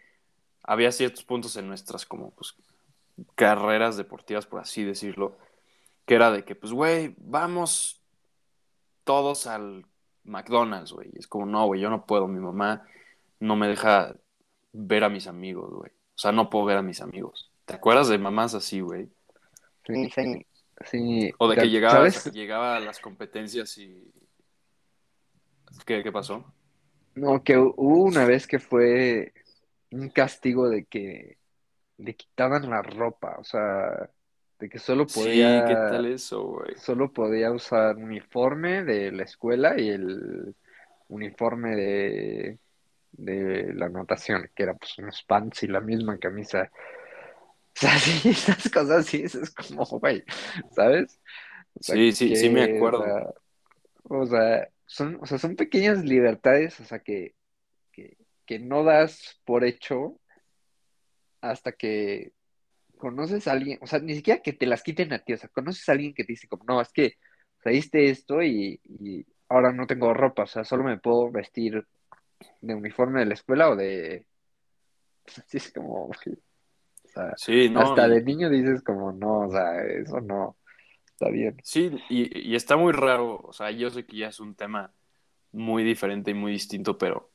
había ciertos puntos en nuestras como, pues, carreras deportivas, por así decirlo, que era de que, pues, güey, vamos todos al McDonald's, güey. Y es como, no, güey, yo no puedo, mi mamá no me deja ver a mis amigos, güey. O sea, no puedo ver a mis amigos. ¿Te acuerdas de mamás así, güey? Sí, sí. Sí. O de que llegaba, llegaba a las competencias y... ¿Qué, qué pasó? No, que hu- hubo una vez que fue un castigo de que le quitaban la ropa, o sea, de que solo Sí, podía, ¿qué tal eso, güey? solo podía usar uniforme de la escuela y el uniforme de, de la natación, que era pues unos pants y la misma camisa. O sea, sí, esas cosas sí, eso es como, güey, ¿sabes? O sea, Sí, sí, sí me o acuerdo. sea, o sea, son, o sea, son pequeñas libertades, o sea, que, que, que no das por hecho hasta que conoces a alguien, o sea, ni siquiera que te las quiten a ti, o sea, conoces a alguien que te dice como, no, es que hiciste esto y, y ahora no tengo ropa, o sea, solo me puedo vestir de uniforme de la escuela o de... Así es como, güey, o sea, Sí, no, hasta de niño dices como, no, o sea, eso no está bien. Sí, y, y está muy raro, o sea, yo sé que ya es un tema muy diferente y muy distinto, pero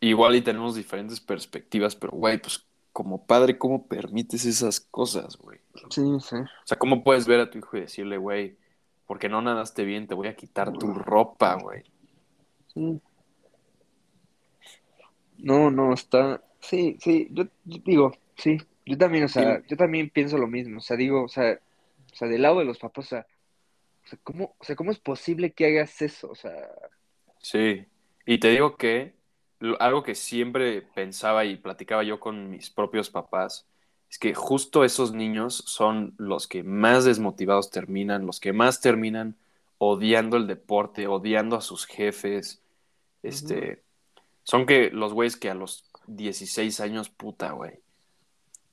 igual y tenemos diferentes perspectivas, pero güey, pues como padre, ¿cómo permites esas cosas, güey? Sí, sí. O sea, ¿cómo puedes ver a tu hijo y decirle, güey, porque no nadaste bien, te voy a quitar tu ropa, güey? Sí. No, no, está. Sí, sí, yo, yo digo, sí, yo también, o sea, Sí. yo también pienso lo mismo, o sea, digo, o sea, o sea, del lado de los papás, o sea, o sea, ¿cómo, o sea, ¿cómo es posible que hagas eso? O sea, Sí, y te digo que algo que siempre pensaba y platicaba yo con mis propios papás es que justo esos niños son los que más desmotivados terminan, los que más terminan odiando el deporte, odiando a sus jefes. Este, son que los güeyes que a los 16 años, puta, güey.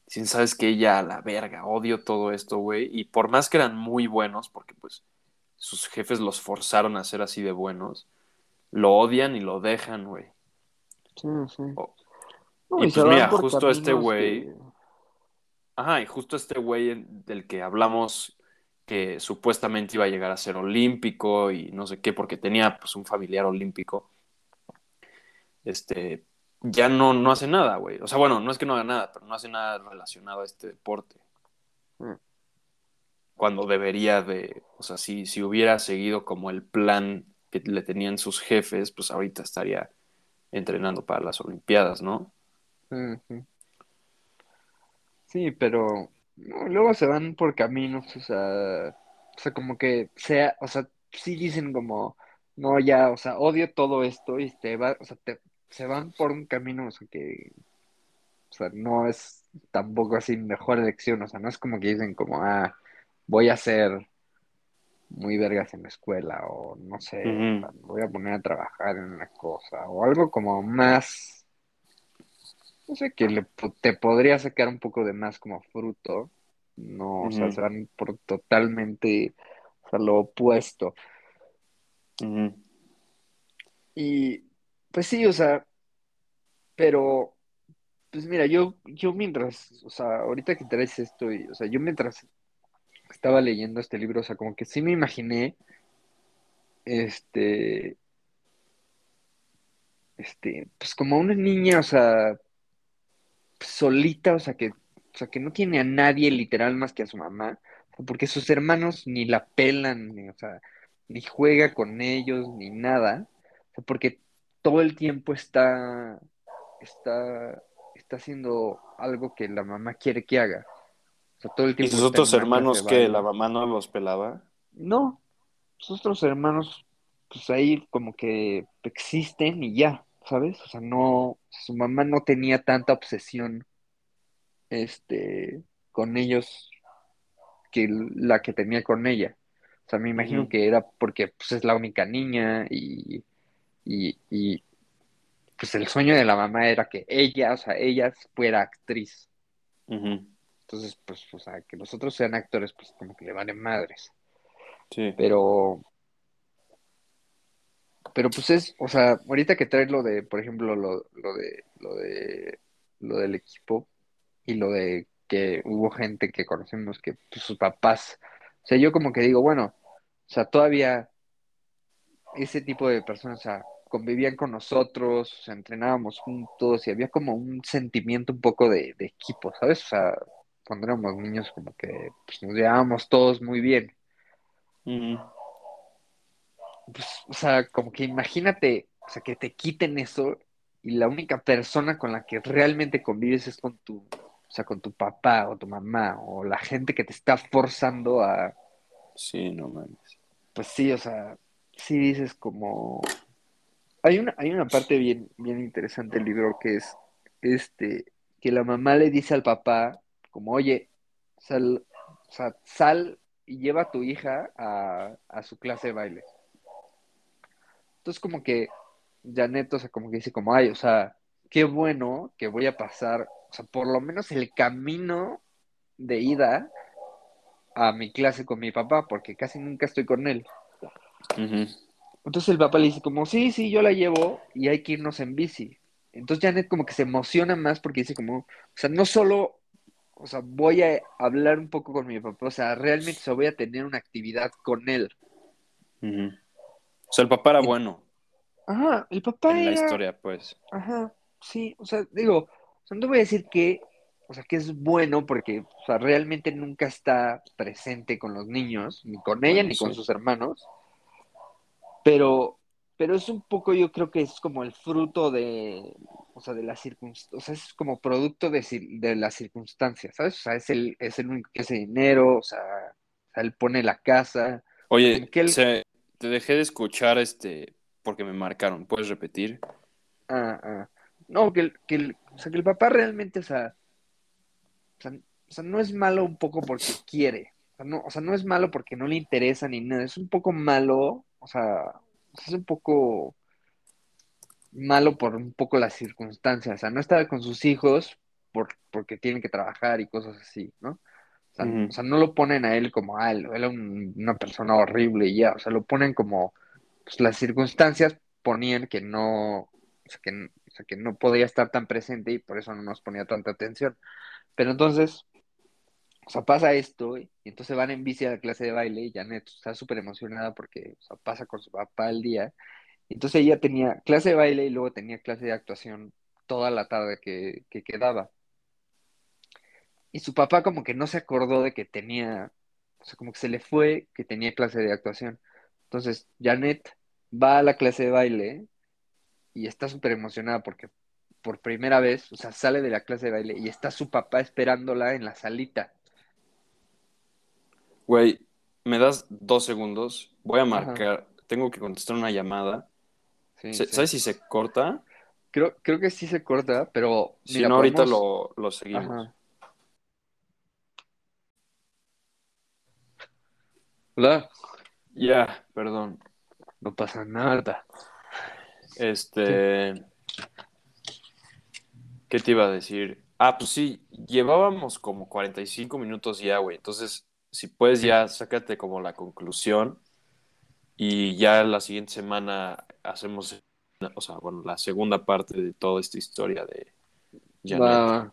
Sin sabes que ya a la verga, odio todo esto, güey. Y por más que eran muy buenos, porque pues sus jefes los forzaron a ser así de buenos, lo odian y lo dejan, güey. sí, sí. Oh. No, Y pues mira, justo este güey- que- Ajá, y justo este güey del que hablamos, que supuestamente iba a llegar a ser olímpico y no sé qué, porque tenía pues un familiar olímpico, este, ya no, no hace nada, güey. O sea, bueno, no es que no haga nada, pero no hace nada relacionado a este deporte. Mm. Cuando debería de, o sea, si, si hubiera seguido como el plan que le tenían sus jefes, pues ahorita estaría entrenando para las Olimpiadas, ¿no? Sí, pero luego se van por caminos, o sea, o sea, como que sea, o sea, sí dicen como, no, ya, o sea, odio todo esto y te va, o sea, te, se van por un camino, o sea, que, o sea, no es tampoco así mejor elección, o sea, no es como que dicen como, ah, voy a ser muy vergas en la escuela o no sé, voy a poner a trabajar en una cosa o algo como más no sé, que le, te podría sacar un poco de más como fruto. No, o sea, se van por totalmente, o sea, lo opuesto. Y pues sí, o sea, pero, pues mira, yo, yo mientras, o sea, ahorita que traes esto, y, o sea, yo mientras estaba leyendo este libro, o sea, como que sí me imaginé, este, este, pues como una niña, o sea, solita, o sea, que, o sea, que no tiene a nadie literal más que a su mamá, porque sus hermanos ni la pelan, ni, o sea, ni juega con ellos, ni nada, o sea, porque todo el tiempo está, está, está haciendo algo que la mamá quiere que haga. O sea, todo el ¿Y tiempo sus está en otros hermanos que la mamá no los pelaba? No, sus otros hermanos, pues ahí como que existen y ya, ¿sabes? O sea, no, su mamá no tenía tanta obsesión, este, con ellos que la que tenía con ella. O sea, me imagino que era porque pues, es la única niña y, y, y, pues el sueño de la mamá era que ella, o sea, ella fuera actriz. Entonces, pues, o sea, que los otros sean actores, pues como que le valen madres. Sí. Pero, pero pues es, o sea, ahorita que traes lo de, por ejemplo, lo, lo de, lo de, lo del equipo y lo de que hubo gente que conocemos que pues, sus papás, o sea, yo como que digo, bueno, o sea, todavía ese tipo de personas, o sea, convivían con nosotros, o sea, entrenábamos juntos y había como un sentimiento un poco de, de equipo, ¿sabes? O sea, cuando éramos niños como que pues, nos llevábamos todos muy bien. Ujú. Pues, o sea, como que imagínate, o sea, que te quiten eso y la única persona con la que realmente convives es con tu, o sea, con tu papá o tu mamá o la gente que te está forzando a, Sí, no mames. pues sí, o sea, sí dices como... Hay una, hay una parte bien, bien interesante del libro que es, este, que la mamá le dice al papá, como, oye, sal, o sea, sal y lleva a tu hija a, a su clase de baile. Entonces como que Janet, o sea, como que dice como, ay, o sea, qué bueno que voy a pasar, o sea, por lo menos el camino de ida a mi clase con mi papá, porque casi nunca estoy con él. Entonces el papá le dice como, sí, sí, yo la llevo y hay que irnos en bici. Entonces Janet como que se emociona más porque dice como, o sea, no solo, o sea, voy a hablar un poco con mi papá, o sea, realmente o sea, voy a tener una actividad con él. Ujú. O sea, el papá era Y- bueno Ajá, el papá en la historia, pues. ajá, sí, o sea, digo, o sea, no te voy a decir que, o sea, que es bueno porque, o sea, realmente nunca está presente con los niños, ni con ella, Bueno, ni con sus hermanos, pero, pero es un poco, yo creo que es como el fruto de, o sea, de las circunstancias, o sea, es como producto de, de las circunstancias, ¿sabes? O sea, es el, es el único que hace dinero, o sea, él pone la casa, Oye, que él, se- te dejé de escuchar este porque me marcaron. ¿Puedes repetir? ah, ah, no, que el, que el, o sea, que el papá realmente, o sea, o sea, o sea, no es malo un poco porque quiere, o sea, no, o sea, no es malo porque no le interesa ni nada, es un poco malo, o sea, es un poco malo por un poco las circunstancias, o sea, no está con sus hijos por, porque tienen que trabajar y cosas así, ¿no? O sea, Ujú. o sea, no lo ponen a él como, ah, él era un- una persona horrible y ya, o sea, lo ponen como, pues las circunstancias ponían que no, o sea, que, n- o sea, que no podía estar tan presente y por eso no nos ponía tanta atención. Pero entonces, o sea, pasa esto y entonces van en bici a la clase de baile y Janet está súper emocionada porque, pasa con su papá el día. Entonces ella tenía clase de baile y luego tenía clase de actuación toda la tarde que, que quedaba. Y su papá como que no se acordó de que tenía, o sea, como que se le fue que tenía clase de actuación. Entonces Janet va a la clase de baile y está súper emocionada porque por primera vez, o sea, sale de la clase de baile y está su papá esperándola en la salita. Güey, ¿me das dos segundos? Voy a Ajá, marcar. Tengo que contestar una llamada. sí, Se- sí. ¿Sabes si se corta? Creo, creo que sí se corta, pero Si mira, no, ahorita lo, lo seguimos. Ajá. Hola, Ya, perdón. no pasa nada. Este. ¿Qué te iba a decir? Ah, pues sí, llevábamos como 45 minutos ya, güey. Entonces, si puedes ya, sácate como la conclusión y ya la siguiente semana hacemos, o sea, bueno, la segunda parte de toda esta historia de Janet.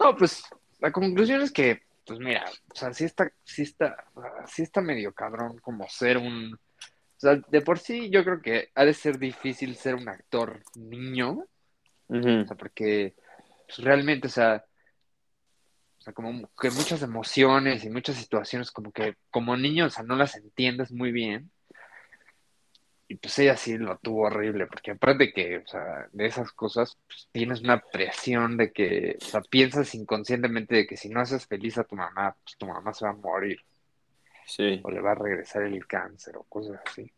No, pues la conclusión es que, pues mira, o sea, sí está, sí está, sí está medio cabrón como ser un, o sea, de por sí yo creo que ha de ser difícil ser un actor niño, o sea, porque pues, realmente, o sea, sea, como que muchas emociones y muchas situaciones como que como niño, o sea, no las entiendes muy bien. Y pues ella sí lo tuvo horrible, porque aparte que, o sea, de esas cosas, pues tienes una presión de que, o sea, piensas inconscientemente de que si no haces feliz a tu mamá, pues tu mamá se va a morir, Sí. o le va a regresar el cáncer, o cosas así.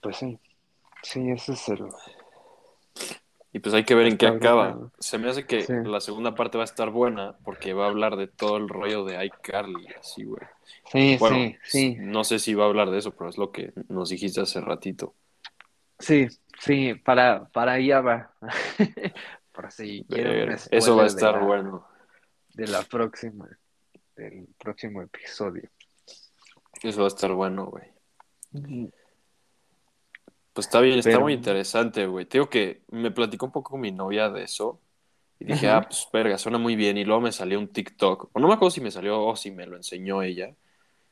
Pues sí, sí, ese es el... Y pues hay que ver en qué acaba. Se me hace que Sí. la segunda parte va a estar buena porque va a hablar de todo el rollo de iCarly, así, güey. Sí, Bueno, sí, sí. no sé si va a hablar de eso, pero es lo que nos dijiste hace ratito. Sí, sí, para, para allá va. Por si quieren eso va a de estar la- bueno. De la próxima, del próximo episodio. Eso va a estar bueno, güey. Pues está bien, está Pero- muy interesante, güey. Te digo que me platicó un poco con mi novia de eso. Y dije, Ajá. ah, pues verga, suena muy bien. Y luego me salió un TikTok. O no me acuerdo si me salió o si me lo enseñó ella.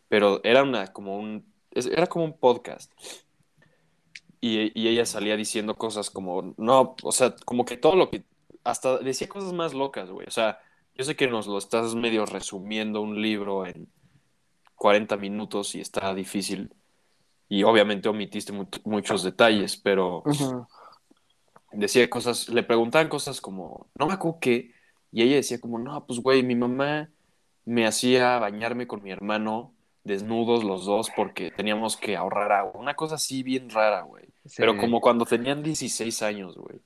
Pero era una, como un, era como un podcast. Y, y ella salía diciendo cosas como, no, o sea, como que todo lo que, hasta decía cosas más locas, güey. O sea, yo sé que nos lo estás medio resumiendo un libro en 40 minutos y está difícil. Y obviamente omitiste mu- muchos detalles, pero decía cosas, le preguntaban cosas como, no me acuerdo qué, y ella decía como, no, pues güey, mi mamá me hacía bañarme con mi hermano desnudos los dos porque teníamos que ahorrar agua. Una cosa así bien rara, güey. Sí, Pero como cuando tenían 16 años, güey.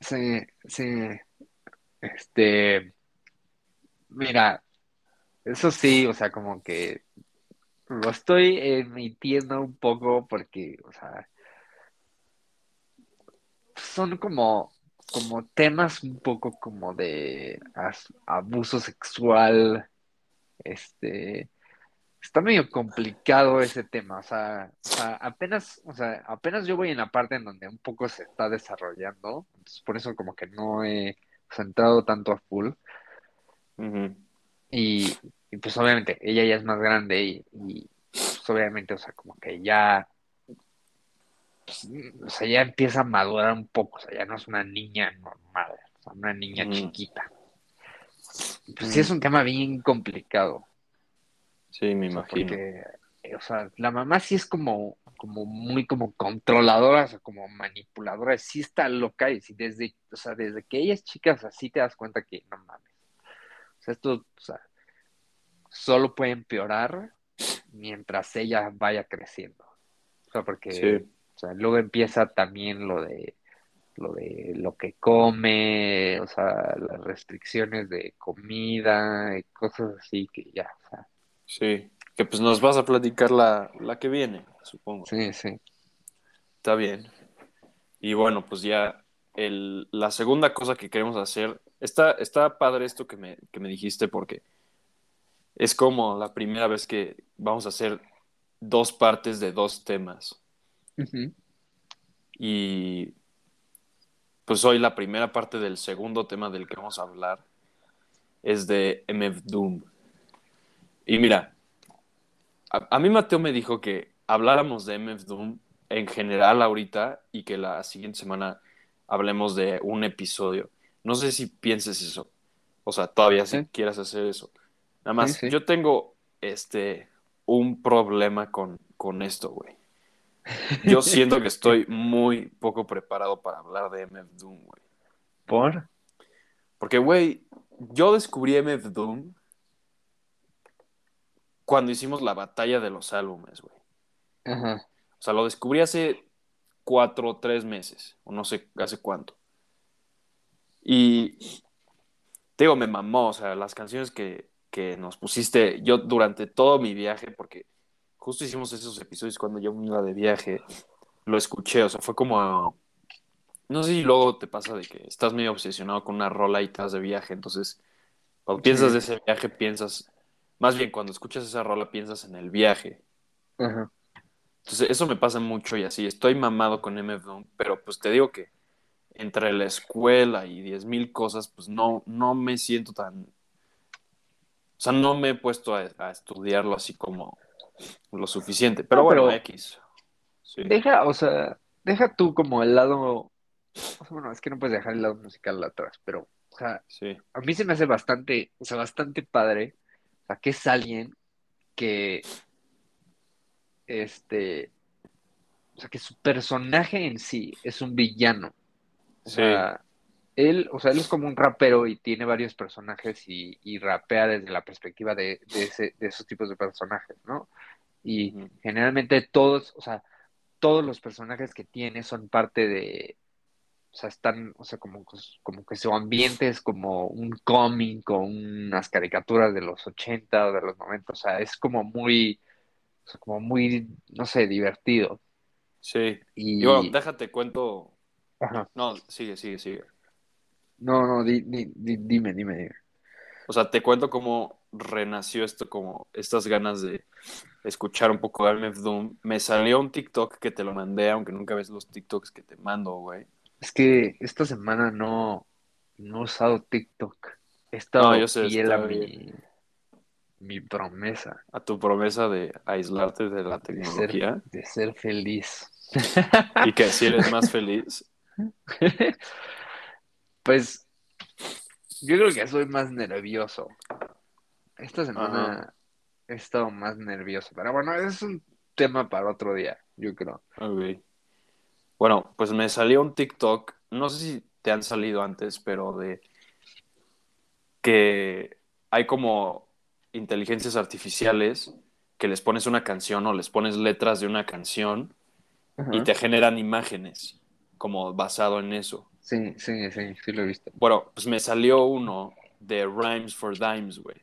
Sí, sí. Este, mira, eso sí, o sea, como que lo estoy emitiendo un poco porque, o sea, son como, como temas un poco como de abuso sexual, este, está medio complicado ese tema, o sea, o sea, apenas, o sea, apenas yo voy en la parte en donde un poco se está desarrollando, entonces por eso como que no he centrado tanto a full. Y, y, pues obviamente ella ya es más grande y, y, pues obviamente, o sea, como que ya, pues, o sea, ya empieza a madurar un poco, o sea, ya no es una niña normal, o sea, una niña chiquita. Pues sí es un tema bien complicado, Sí, me o sea, imagino. porque, eh, o sea, la mamá sí es como, como muy como controladora, o sea, como manipuladora, sí está loca y sí desde, o sea, desde que ella es chica, o sea, sí te das cuenta que no mames. O sea, esto, o sea, solo puede empeorar mientras ella vaya creciendo. O sea, porque, Sí. o sea, luego empieza también lo de lo de lo que come, o sea, las restricciones de comida y cosas así que ya, o sea, Sí. Que pues nos vas a platicar la, la que viene, supongo. sí, sí. Está bien. Y bueno, pues ya el, la segunda cosa que queremos hacer, está, está padre esto que me, que me dijiste porque es como la primera vez que vamos a hacer dos partes de dos temas. Y pues hoy la primera parte del segundo tema del que vamos a hablar es de MF Doom. Y mira, a, a mí Mateo me dijo que habláramos de MF Doom en general ahorita y que la siguiente semana hablemos de un episodio. No sé si pienses eso. O sea, todavía si Sí. quieras hacer eso. Nada más, Sí, sí. yo tengo este un problema con, con esto, güey. Yo siento que estoy muy poco preparado para hablar de MF Doom, güey. ¿Por? Porque, güey, yo descubrí MF Doom cuando hicimos la batalla de los álbumes, güey. Ajá. O sea, lo descubrí hace cuatro o tres meses, o no sé hace cuánto. Y, te digo, me mamó, o sea, las canciones que, que nos pusiste, yo durante todo mi viaje, porque justo hicimos esos episodios cuando yo me iba de viaje, lo escuché, o sea, fue como, no sé si luego te pasa de que estás medio obsesionado con una rola y estás de viaje, entonces, cuando piensas de ese viaje, piensas, más bien cuando escuchas esa rola, piensas en el viaje. Ajá. Entonces, eso me pasa mucho y así. Estoy mamado con MF Doom, pero pues te digo que entre la escuela y 10.000 cosas, pues no, no me siento tan. O sea, no me he puesto a, a estudiarlo así como lo suficiente. Pero No, bueno, pero- X. Sí. Deja, o sea, deja tú como el lado, o sea, bueno, es que no puedes dejar el lado musical atrás, pero, o sea, Sí. a mí se me hace bastante, o sea, bastante padre, o sea, que es alguien que, este, o sea, que su personaje en sí es un villano. O Sí. sea, él, o sea, él es como un rapero y tiene varios personajes y, y rapea desde la perspectiva de, de, ese, de esos tipos de personajes, ¿no? Y generalmente todos, o sea, todos los personajes que tiene son parte de, o o sea, están, o sea, como, como que su ambiente es como un cómic o unas caricaturas de los 80 o de los 90, o sea, es como muy, o sea, como muy, no sé, divertido. Sí. Y, Y bueno, déjate cuento. Ajá. No, sigue, sigue, sigue. No, no, di- di- di- dime, dime, dime. O sea, te cuento cómo renació esto, como estas ganas de escuchar un poco de MF Doom. Me salió un TikTok que te lo mandé, aunque nunca ves los TikToks que te mando, güey. Es que esta semana no, no he usado TikTok. He estado No, yo sé, fiel a mi, mi promesa A tu promesa de aislarte de la de ser, tecnología de ser feliz. y que así eres más feliz. Pues yo creo que soy más nervioso. Esta semana he estado más nervioso, pero bueno, es un tema para otro día, yo creo. Bueno, pues me salió un TikTok, no sé si te han salido antes, pero de que hay como inteligencias artificiales que les pones una canción o les pones letras de una canción y te generan imágenes como basado en eso. Sí, sí, sí, sí lo he visto. Bueno, pues me salió uno de Rhymes for Dimes, güey.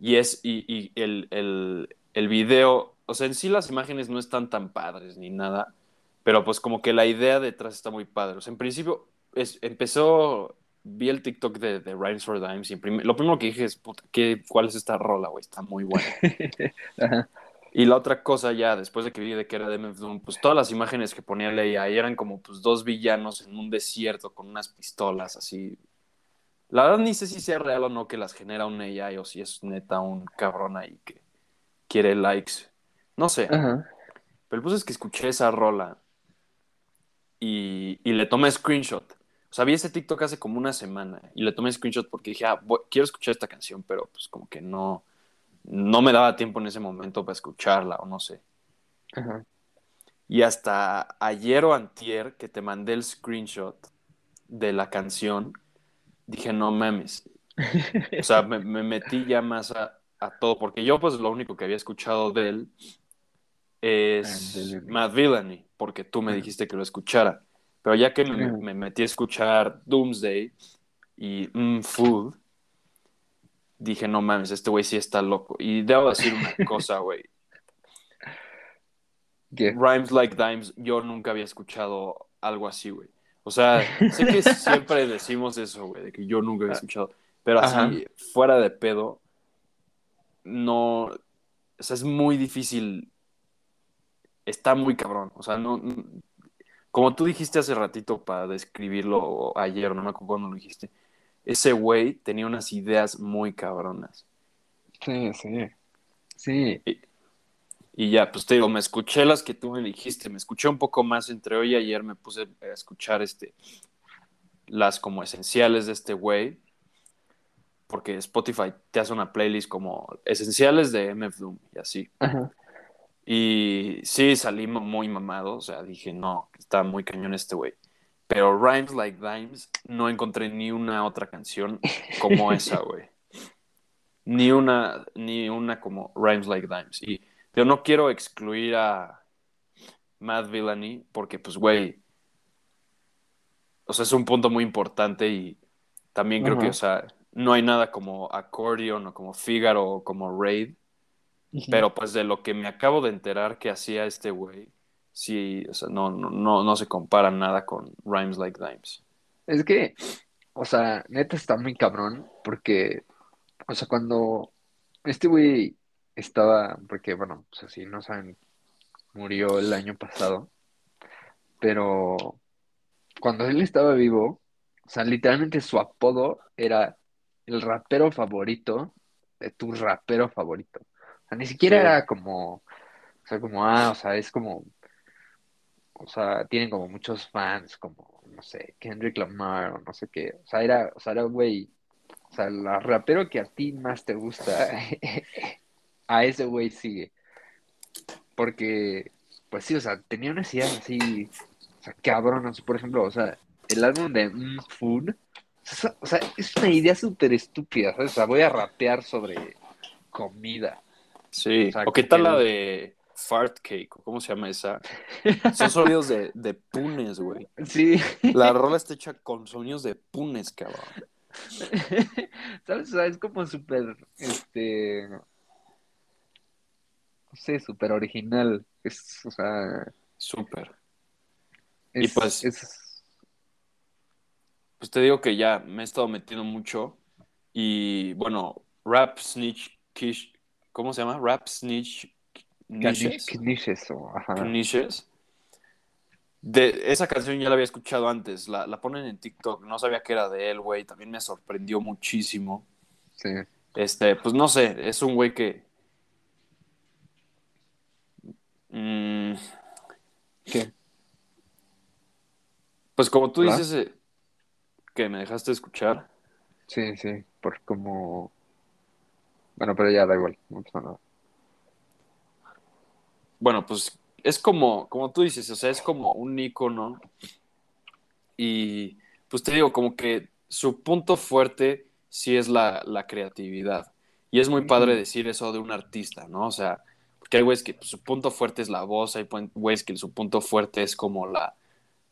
Y es, y, y el, el, el video, o sea, en sí las imágenes no están tan padres ni nada, pero pues como que la idea detrás está muy padre. O sea, en principio es, empezó, vi el TikTok de, de Rhymes for Dimes y prim- lo primero que dije es, puta, ¿qué, ¿cuál es esta rola, güey? Está muy buena. Ajá. Y la otra cosa ya, después de que vi de que era de MF Doom, pues todas las imágenes que ponía Leia ahí eran como pues dos villanos en un desierto con unas pistolas así. La verdad ni sé si sea real o no que las genera un AI o si es neta un cabrón ahí que quiere likes. No sé. Ajá. Pero el punto es que escuché esa rola y, y le tomé screenshot. O sea, vi ese TikTok hace como una semana y le tomé screenshot porque dije, ah, voy- quiero escuchar esta canción, pero pues como que no, no me daba tiempo en ese momento para escucharla o no sé. Ajá. Y hasta ayer o antier que te mandé el screenshot de la canción, dije, no mames. O sea, me, me metí ya más a, a todo, porque yo pues lo único que había escuchado de él es Matt Villani. Matt Villani, porque tú me dijiste que lo escuchara. Pero ya que me, me metí a escuchar Doomsday y mm, Food, dije, no mames, este güey sí está loco. Y debo decir una cosa, güey. Rhymes Like Dimes, yo nunca había escuchado algo así, güey. O sea, sé que siempre decimos eso, güey, de que yo nunca había escuchado. Pero así, Ajá. fuera de pedo, no. O sea, es muy difícil. Está muy cabrón. O sea, no. Como tú dijiste hace ratito para describirlo o ayer, no me acuerdo cuándo lo dijiste. Ese güey tenía unas ideas muy cabronas. Sí, sí. Sí. Y ya, pues te digo, me escuché las que tú me dijiste, me escuché un poco más entre hoy y ayer, me puse a escuchar este, las como esenciales de este güey, porque Spotify te hace una playlist como esenciales de MF Doom y así. Ajá. Y sí, salí muy mamado, o sea, dije, no, está muy cañón este güey. Pero Rhymes Like Dimes, no encontré ni una otra canción como esa, güey. Ni una, ni una como Rhymes Like Dimes. Y yo no quiero excluir a Matt Villani porque, pues, güey, o sea, es un punto muy importante y también creo que, o sea, no hay nada como Accordion o como Figaro o como Raid. Pero pues de lo que me acabo de enterar que hacía este güey, sí, o sea, no, no, no, no se compara nada con Rhymes Like Dimes. Es que, o sea, neta está muy cabrón, porque, o sea, cuando este güey estaba, porque, bueno, pues así no saben, murió el año pasado, pero cuando él estaba vivo, o sea, literalmente su apodo era el rapero favorito de tu rapero favorito. O sea, ni siquiera Sí. era como, o sea, como, ah, o sea, es como, o sea, tienen como muchos fans, como, no sé, Kendrick Lamar o no sé qué. O sea, era, o sea, era, güey, o sea, el rapero que a ti más te gusta, a ese güey sigue. Porque, pues sí, o sea, tenía unas ideas así, o sea, cabronas. Por ejemplo, o sea, el álbum de Mm, Food, o sea, es una idea súper estúpida, ¿sabes? O sea, voy a rapear sobre comida. Sí. O sea, ¿O qué tal la de fart cake, ¿cómo se llama esa? Son sonidos de, de punes, güey. Sí. La rola está hecha con sonidos de punes, cabrón. ¿Sabes? O sea, es como súper, este, no sé, súper original. Es, o sea, Súper. Y pues- es- Pues te digo que ya me he estado metiendo mucho. Y bueno, Rap Snitch Kish. ¿Cómo se llama? Rap Snitch Knishes. Niches. De esa canción ya la había escuchado antes. La, la ponen en TikTok. No sabía que era de él, güey. También me sorprendió muchísimo. Sí. Este, pues no sé, es un güey que. Mm, ¿Qué? pues como tú ¿Hola? dices, eh, que me dejaste escuchar. Sí, sí, por como... Bueno, pero ya da igual, no pasa nada. Bueno, pues es como, como tú dices, o sea, es como un ícono. Y pues te digo, como que su punto fuerte sí es la, la creatividad. Y es muy padre decir eso de un artista, ¿no? O sea, porque hay güeyes que pues, su punto fuerte es la voz, hay güeyes que su punto fuerte es como la,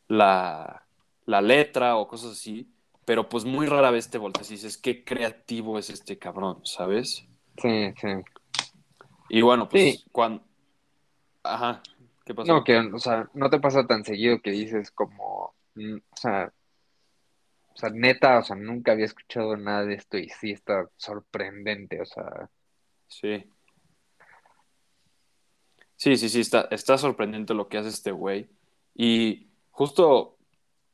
la, la letra o cosas así. Pero pues muy rara vez te volteas y dices, qué creativo es este cabrón, ¿sabes? Sí, sí. Y bueno, pues Sí. cuando... Ajá, ¿qué pasó? No, que, o sea, no te pasa tan seguido que dices como, mm, o sea, o sea, neta, o sea, nunca había escuchado nada de esto y sí está sorprendente, o sea, Sí. Sí, sí, sí, está, está sorprendente lo que hace este güey. Y justo,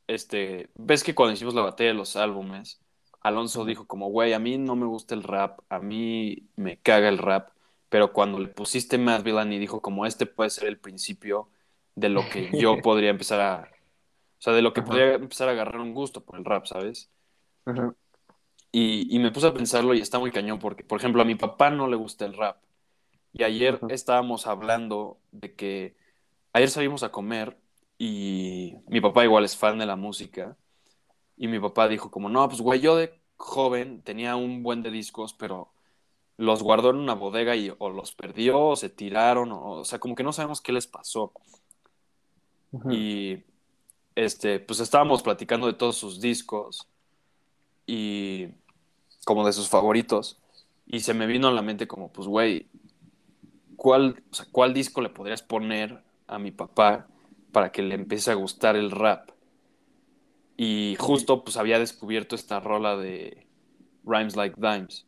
este, ves que cuando hicimos la batalla de los álbumes, Alonso dijo como, güey, a mí no me gusta el rap, a mí me caga el rap, pero cuando le pusiste Mad Villain y dijo como, este puede ser el principio de lo que yo podría empezar a, o sea, de lo que Ajá. podría empezar a agarrar un gusto por el rap, ¿sabes? Ajá. Y, y me puse a pensarlo y está muy cañón porque, por ejemplo, a mi papá no le gusta el rap. Y ayer Ajá. estábamos hablando de que ayer salimos a comer y mi papá igual es fan de la música. Y mi papá dijo como, no, pues güey, yo de joven tenía un buen de discos, pero los guardó en una bodega y o los perdió o se tiraron, o, o sea, como que no sabemos qué les pasó. Y este, pues estábamos platicando de todos sus discos y como de sus favoritos. Y se me vino a la mente como, pues, güey, ¿cuál, o sea, ¿cuál disco le podrías poner a mi papá para que le empiece a gustar el rap? Y justo, pues, había descubierto esta rola de Rhymes Like Dimes.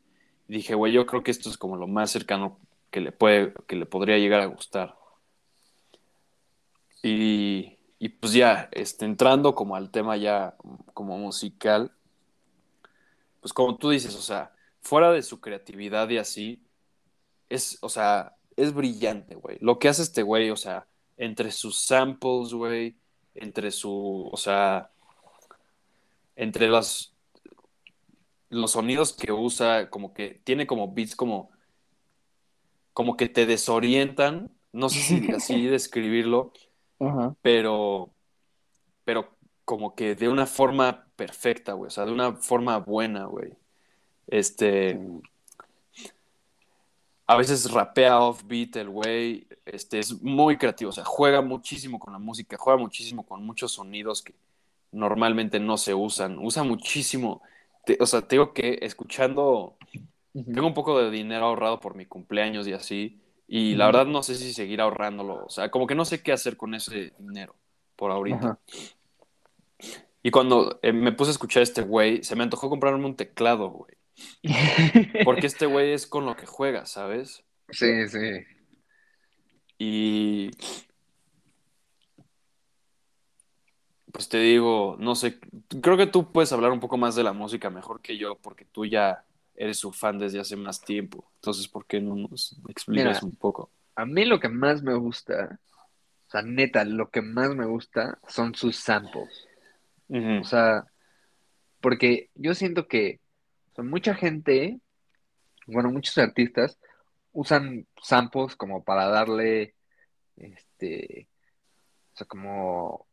Dije, güey, yo creo que esto es como lo más cercano que le, puede, que le podría llegar a gustar. Y, y pues ya, este, entrando como al tema ya como musical, pues como tú dices, o sea, fuera de su creatividad y así, es, o sea, es brillante, güey. Lo que hace este güey, o sea, entre sus samples, güey, entre su, o sea, entre los, los sonidos que usa, como que tiene como beats como, como que te desorientan, no sé si así describirlo, pero, pero como que de una forma perfecta, güey, o sea, de una forma buena, güey. Este, a veces rapea offbeat el güey, este, es muy creativo, o sea, juega muchísimo con la música, juega muchísimo con muchos sonidos que normalmente no se usan, usa muchísimo, te- o sea, te digo que escuchando, tengo un poco de dinero ahorrado por mi cumpleaños y así, y la verdad no sé si seguir ahorrándolo, o sea, como que no sé qué hacer con ese dinero por ahorita. Ajá. Y cuando eh, me puse a escuchar a este güey, se me antojó comprarme un teclado, güey. Porque este güey es con lo que juega, ¿sabes? Sí, sí. Y pues te digo, no sé, creo que tú puedes hablar un poco más de la música mejor que yo, porque tú ya eres su fan desde hace más tiempo. Entonces, ¿por qué no nos explicas Mira. un poco? A mí lo que más me gusta, o sea, neta, lo que más me gusta son sus samples. O sea, porque yo siento que o sea, mucha gente, bueno, muchos artistas usan samples como para darle, este, o sea, como,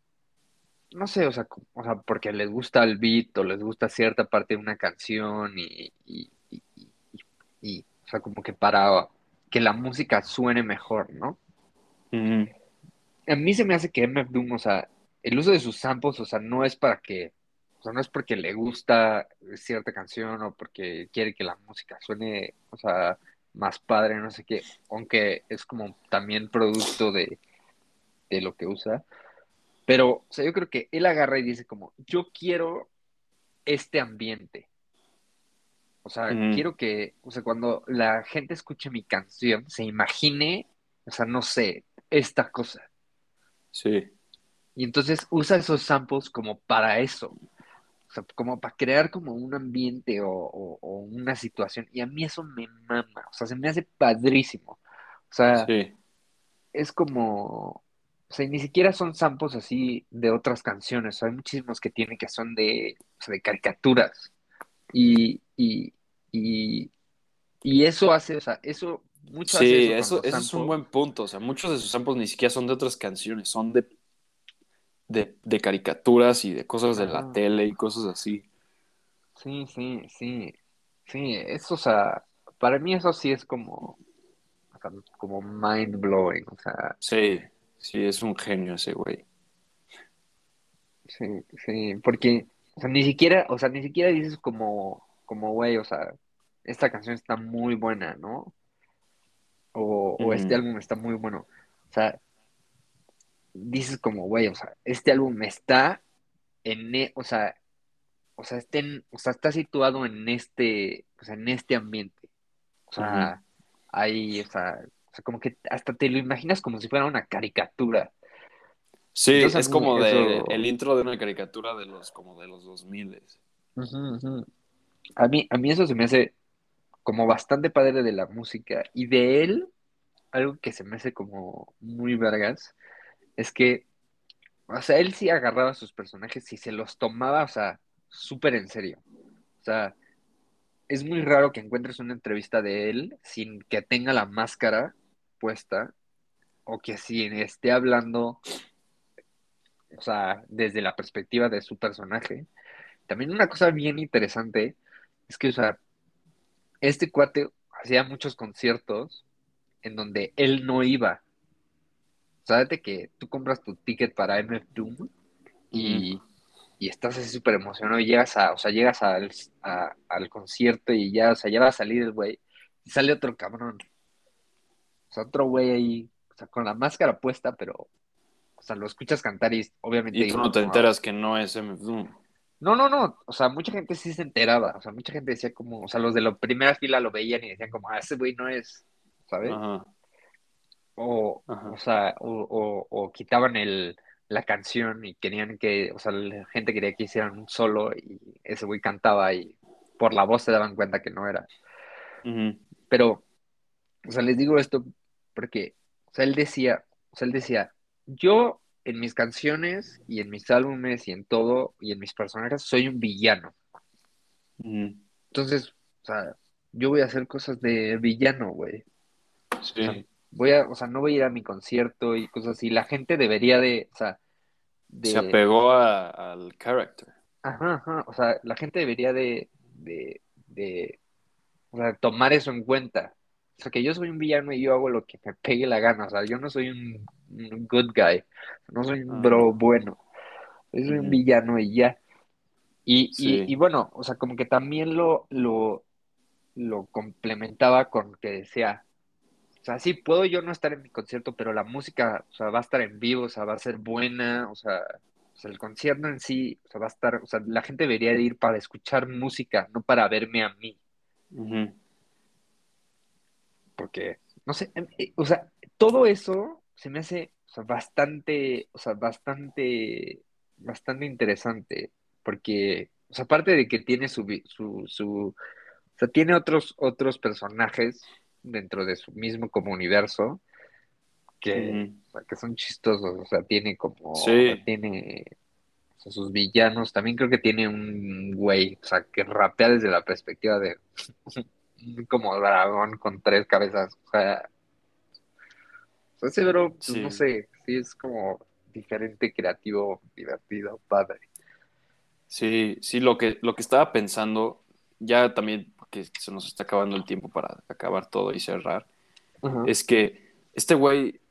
no sé, o sea, o sea, porque les gusta el beat o les gusta cierta parte de una canción y, y, y, y- y, o sea, como que para que la música suene mejor, ¿no? A mí se me hace que MF Doom, o sea, el uso de sus samples, o sea, no es para que, o sea, no es porque le gusta cierta canción o porque quiere que la música suene, o sea, más padre, no sé qué, aunque es como también producto de, de lo que usa. Pero, o sea, yo creo que él agarra y dice como, yo quiero este ambiente. O sea, quiero que, o sea, cuando la gente escuche mi canción, se imagine, o sea, no sé, esta cosa. Sí, Y entonces usa esos samples como para eso. O sea, como para crear como un ambiente o, o- o una situación. Y a mí eso me mama. O sea, se me hace padrísimo. O sea, sí, es como, o sea, ni siquiera son samples así de otras canciones. O sea, hay muchísimos que tienen que son de, o sea, de caricaturas. Y, y, y, y eso hace, o sea, eso, mucho hace sí, eso con eso, los eso es un buen punto. O sea, muchos de sus samples ni siquiera son de otras canciones, son de, de, de caricaturas y de cosas de la tele y cosas así. Sí, sí, sí. Sí, eso, o sea, para mí eso sí es como, o sea, como mind blowing. O sea, Sí, sí, es un genio ese güey. sí, sí, porque, o sea, ni siquiera, o sea, ni siquiera dices como, como, güey, o sea, esta canción está muy buena, ¿no? O, o este álbum está muy bueno. O sea, dices como, güey, o sea, este álbum está en, e- o sea, o sea, está en- o sea, está situado en este, o sea, en este ambiente. O sea, hay, o sea, o sea, como que hasta te lo imaginas como si fuera una caricatura. Sí, Entonces es como de el intro de una caricatura de los, como de los 2000. ujú, ujú. A mí, a mí eso se me hace como bastante padre de la música y de él, algo que se me hace como muy vergas, es que, o sea, él sí agarraba a sus personajes y se los tomaba, o sea, súper en serio. O sea, es muy raro que encuentres una entrevista de él sin que tenga la máscara o que si esté hablando, o sea, desde la perspectiva de su personaje. También una cosa bien interesante es que, o sea, este cuate hacía muchos conciertos en donde él no iba. O sea, de que tú compras tu ticket para MF Doom y, y estás así súper emocionado y llegas a, o sea, llegas al, a- al concierto y ya, o sea, ya va a salir el güey y sale otro cabrón. O sea, otro güey ahí, o sea, con la máscara puesta, pero, o sea, lo escuchas cantar y obviamente Y tú no te enteras que no es MF Doom. no, no, no, o sea, mucha gente sí se enteraba, o sea, mucha gente decía como, o sea, los de la primera fila lo veían y decían como, ah, ese güey no es, ¿sabes? Ajá, O, o sea, o, o, o quitaban el, la canción y querían que, o sea, la gente quería que hicieran un solo y ese güey cantaba y por la voz se daban cuenta que no era. Pero, o sea, les digo esto porque, o sea, él decía, o sea, él decía, yo en mis canciones y en mis álbumes y en todo y en mis personajes soy un villano. Entonces, o sea, yo voy a hacer cosas de villano, güey. O sea, Sí, voy a, o sea, no voy a ir a mi concierto y cosas así. La gente debería de, o sea, se apegó a- al character. ajá, ajá, o sea, la gente debería de, de, de, o sea, tomar eso en cuenta. O sea, que yo soy un villano y yo hago lo que me pegue la gana. O sea, yo no soy un, un good guy. No soy un bro bueno. Yo soy un villano y ya. Y, y, bueno, o sea, como que también lo, lo, lo complementaba con que decía, o sea, sí, puedo yo no estar en mi concierto, pero la música, o sea, va a estar en vivo, o sea, va a ser buena, o sea, o sea, el concierto en sí, o sea, va a estar, o sea, la gente debería de ir para escuchar música, no para verme a mí, ujú. Porque, no sé, em, eh, o sea, todo eso se me hace, o sea, bastante, o sea, bastante, bastante interesante, porque, o sea, aparte de que tiene su, su, su, o sea, tiene otros, otros personajes dentro de su mismo como universo, que, Ujú. o sea, que son chistosos, o sea, tiene como, o sea, Sí, tiene o sea, sus villanos, también creo que tiene un güey, o sea, que rapea desde la perspectiva de como dragón con tres cabezas, o sea, o sea, ese bro, pues no sé, sí es como diferente, creativo, divertido, padre. sí, sí, lo que, lo que estaba pensando, ya también, porque se nos está acabando el tiempo para acabar todo y cerrar, es que este güey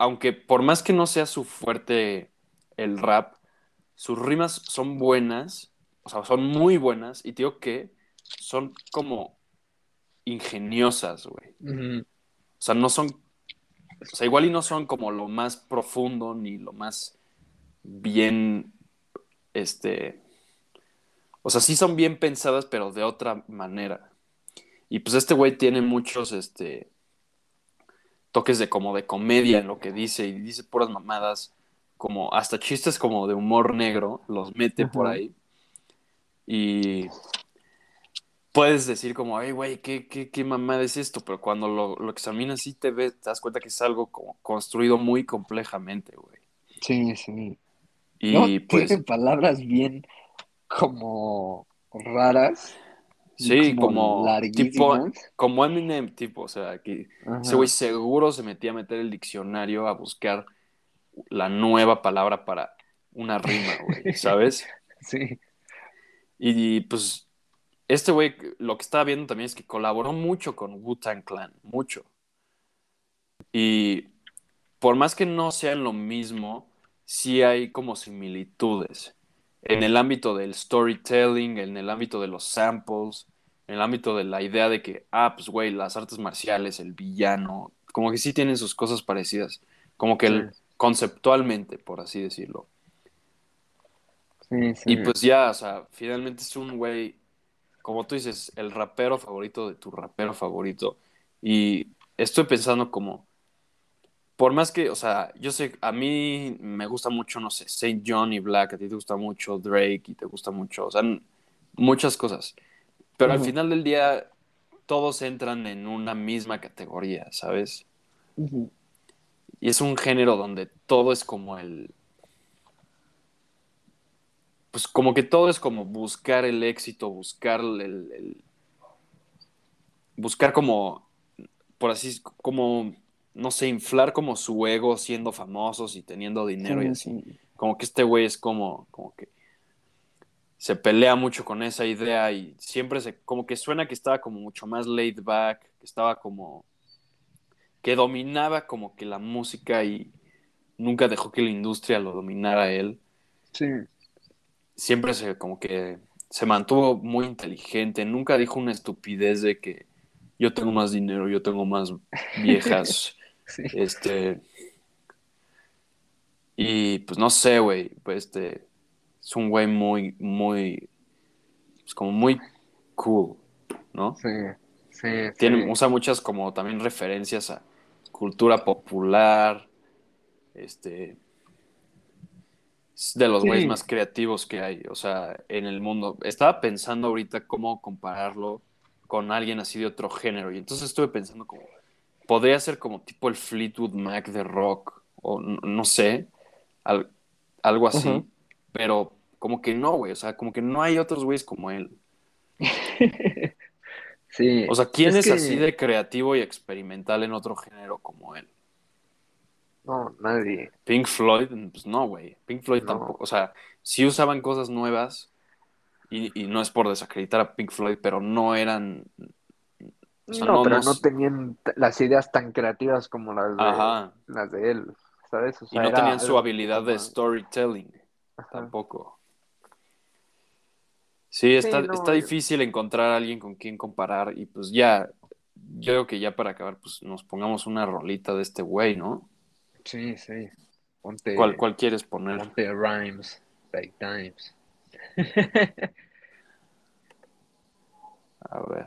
aunque por más que no sea su fuerte el rap, sus rimas son buenas, o sea, son muy buenas, y digo que son como ingeniosas, güey. O sea, no son, o sea, igual y no son como lo más profundo ni lo más bien, este, o sea, sí son bien pensadas, pero de otra manera. Y pues este güey tiene muchos, este, toques de como de comedia en lo que dice y dice puras mamadas, como hasta chistes como de humor negro, los mete por ahí. Y puedes decir como, ay, güey, ¿qué, qué, qué mamada es esto? Pero cuando lo, lo examinas y te ves, te das cuenta que es algo como construido muy complejamente, güey. Sí, sí. Y No, pues, tiene palabras bien como raras. sí, como tipo, larguísimas. como Eminem, tipo, o sea, que Ajá. ese güey seguro se metía a meter el diccionario a buscar la nueva palabra para una rima, güey, ¿sabes? Sí. Y pues este güey, lo que estaba viendo también es que colaboró mucho con Wu-Tang Clan, mucho. Y por más que no sean lo mismo, sí hay como similitudes. En el ámbito del storytelling, en el ámbito de los samples, en el ámbito de la idea de que, ah, pues güey, las artes marciales, el villano, como que sí tienen sus cosas parecidas. Como que el- conceptualmente, por así decirlo. Sí, sí. Y pues ya, o sea, finalmente es un güey, como tú dices, el rapero favorito de tu rapero favorito. Y estoy pensando como, por más que, o sea, yo sé, a mí me gusta mucho, no sé, Saint John y Black, a ti te gusta mucho Drake y te gusta mucho, o sea, muchas cosas. Pero al final del día, todos entran en una misma categoría, ¿sabes? Y es un género donde todo es como el... Pues como que todo es como buscar el éxito, buscar el... el- buscar como, por así, como, no sé, inflar como su ego siendo famosos y teniendo dinero y Sí, así. sí. Como que este güey es como, como que se pelea mucho con esa idea y siempre se, como que suena que estaba como mucho más laid back, que estaba como, que dominaba como que la música y nunca dejó que la industria lo dominara a él. Sí. Siempre se, como que se mantuvo muy inteligente, nunca dijo una estupidez de que yo tengo más dinero, yo tengo más viejas, Sí. este... Y pues no sé, güey, pues este es un güey muy, muy, pues como muy cool, ¿no? Sí. Sí. Tiene, sí. usa muchas como también referencias a cultura popular, este, es de los Sí. güeyes más creativos que hay, o sea, en el mundo. Estaba pensando ahorita cómo compararlo con alguien así de otro género, y entonces estuve pensando como, podría ser como tipo el Fleetwood Mac de rock, o no, no sé, al- algo así, pero como que no, güey, o sea, como que no hay otros güeyes como él. Sí. O sea, ¿quién es, que- así de creativo y experimental en otro género como él? No, nadie. Pink Floyd, pues no, güey. Pink Floyd No. tampoco. O sea, sí usaban cosas nuevas y, y no es por desacreditar a Pink Floyd, pero no eran. O sea, no, no pero nos- no tenían las ideas tan creativas como las de, Ajá. las de él, ¿sabes? O Y no era tenían su habilidad de storytelling Ajá. tampoco. Sí, está, no, está difícil encontrar a alguien con quien comparar y pues ya, yo creo que ya para acabar, pues nos pongamos una rolita de este güey, ¿no? Sí, sí. Ponte, ¿Cuál, cuál quieres poner? ponte rhymes, big times. A ver.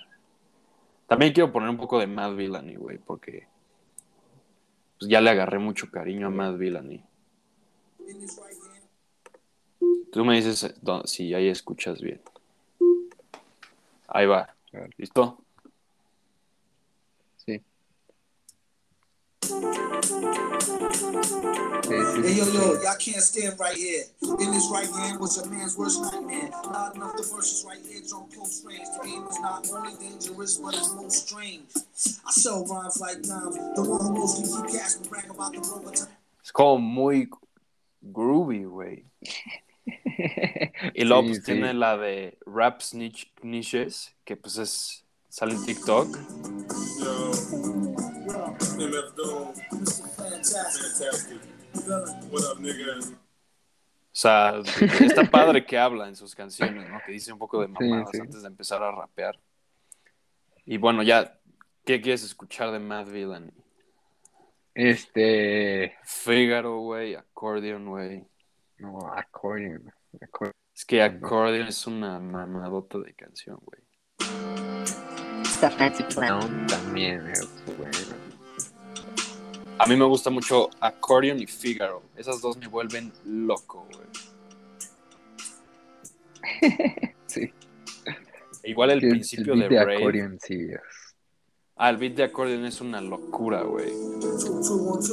También quiero poner un poco de Mad Villany, güey, porque pues ya le agarré mucho cariño a Mad Villany. Tú me dices eh, si ahí escuchas bien. Ahí va. ¿Listo? Sí. Sí, sí, Hey yo yo, y'all can't stand right here. In this right hand was a man's worst nightmare. Loud enough the verses right here on close range. The game is not only dangerous, but it's most strange. I sell rhymes like dimes. The one who mostly keep cash and brag about the rover time. Es como muy groovy, way. Y luego Sí, pues sí. tiene la de Rap Snitch Niches, que pues es sale en TikTok. MF Doom. O sea, está padre que habla en sus canciones, ¿no? Que dice un poco de mamadas sí. antes de empezar a rapear. Y bueno, ya, ¿qué quieres escuchar de Mad Villain? Este. Figaro, güey, Accordion, güey. No, accordion. accordion. Es que Accordion es una mamadota de canción, güey. Está Fancy Clown. Clown también es bueno. A mí me gusta mucho Accordion y Figaro. Esas dos me vuelven loco, güey. Sí. Igual el principio el de, beat de accordion sí es. Ah, el beat de Accordion es una locura, güey.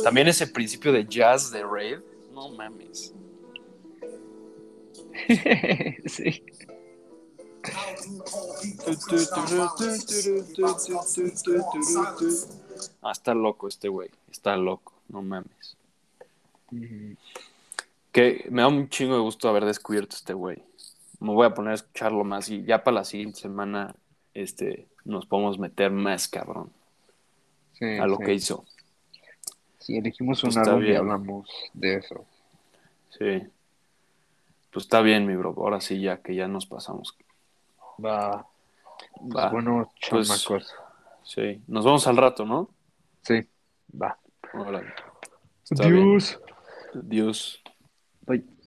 También ese principio de jazz de Rave. No mames. sí. Ah, está loco este güey. Está loco. No mames. Ujú. Que me da un chingo de gusto haber descubierto este güey. Me voy a poner a escucharlo más y ya para la siguiente semana este, nos podemos meter más, cabrón, Sí, a lo sí. que hizo. Sí, elegimos Pues un álbum y hablamos de eso. Sí. Pues está bien, mi bro. Ahora sí, ya que ya nos pasamos. Va. Pues Va. bueno, Pues- chamacos. Sí. Nos vemos al rato, ¿no? Sí, va. Bien. Adiós. Adiós. Bye.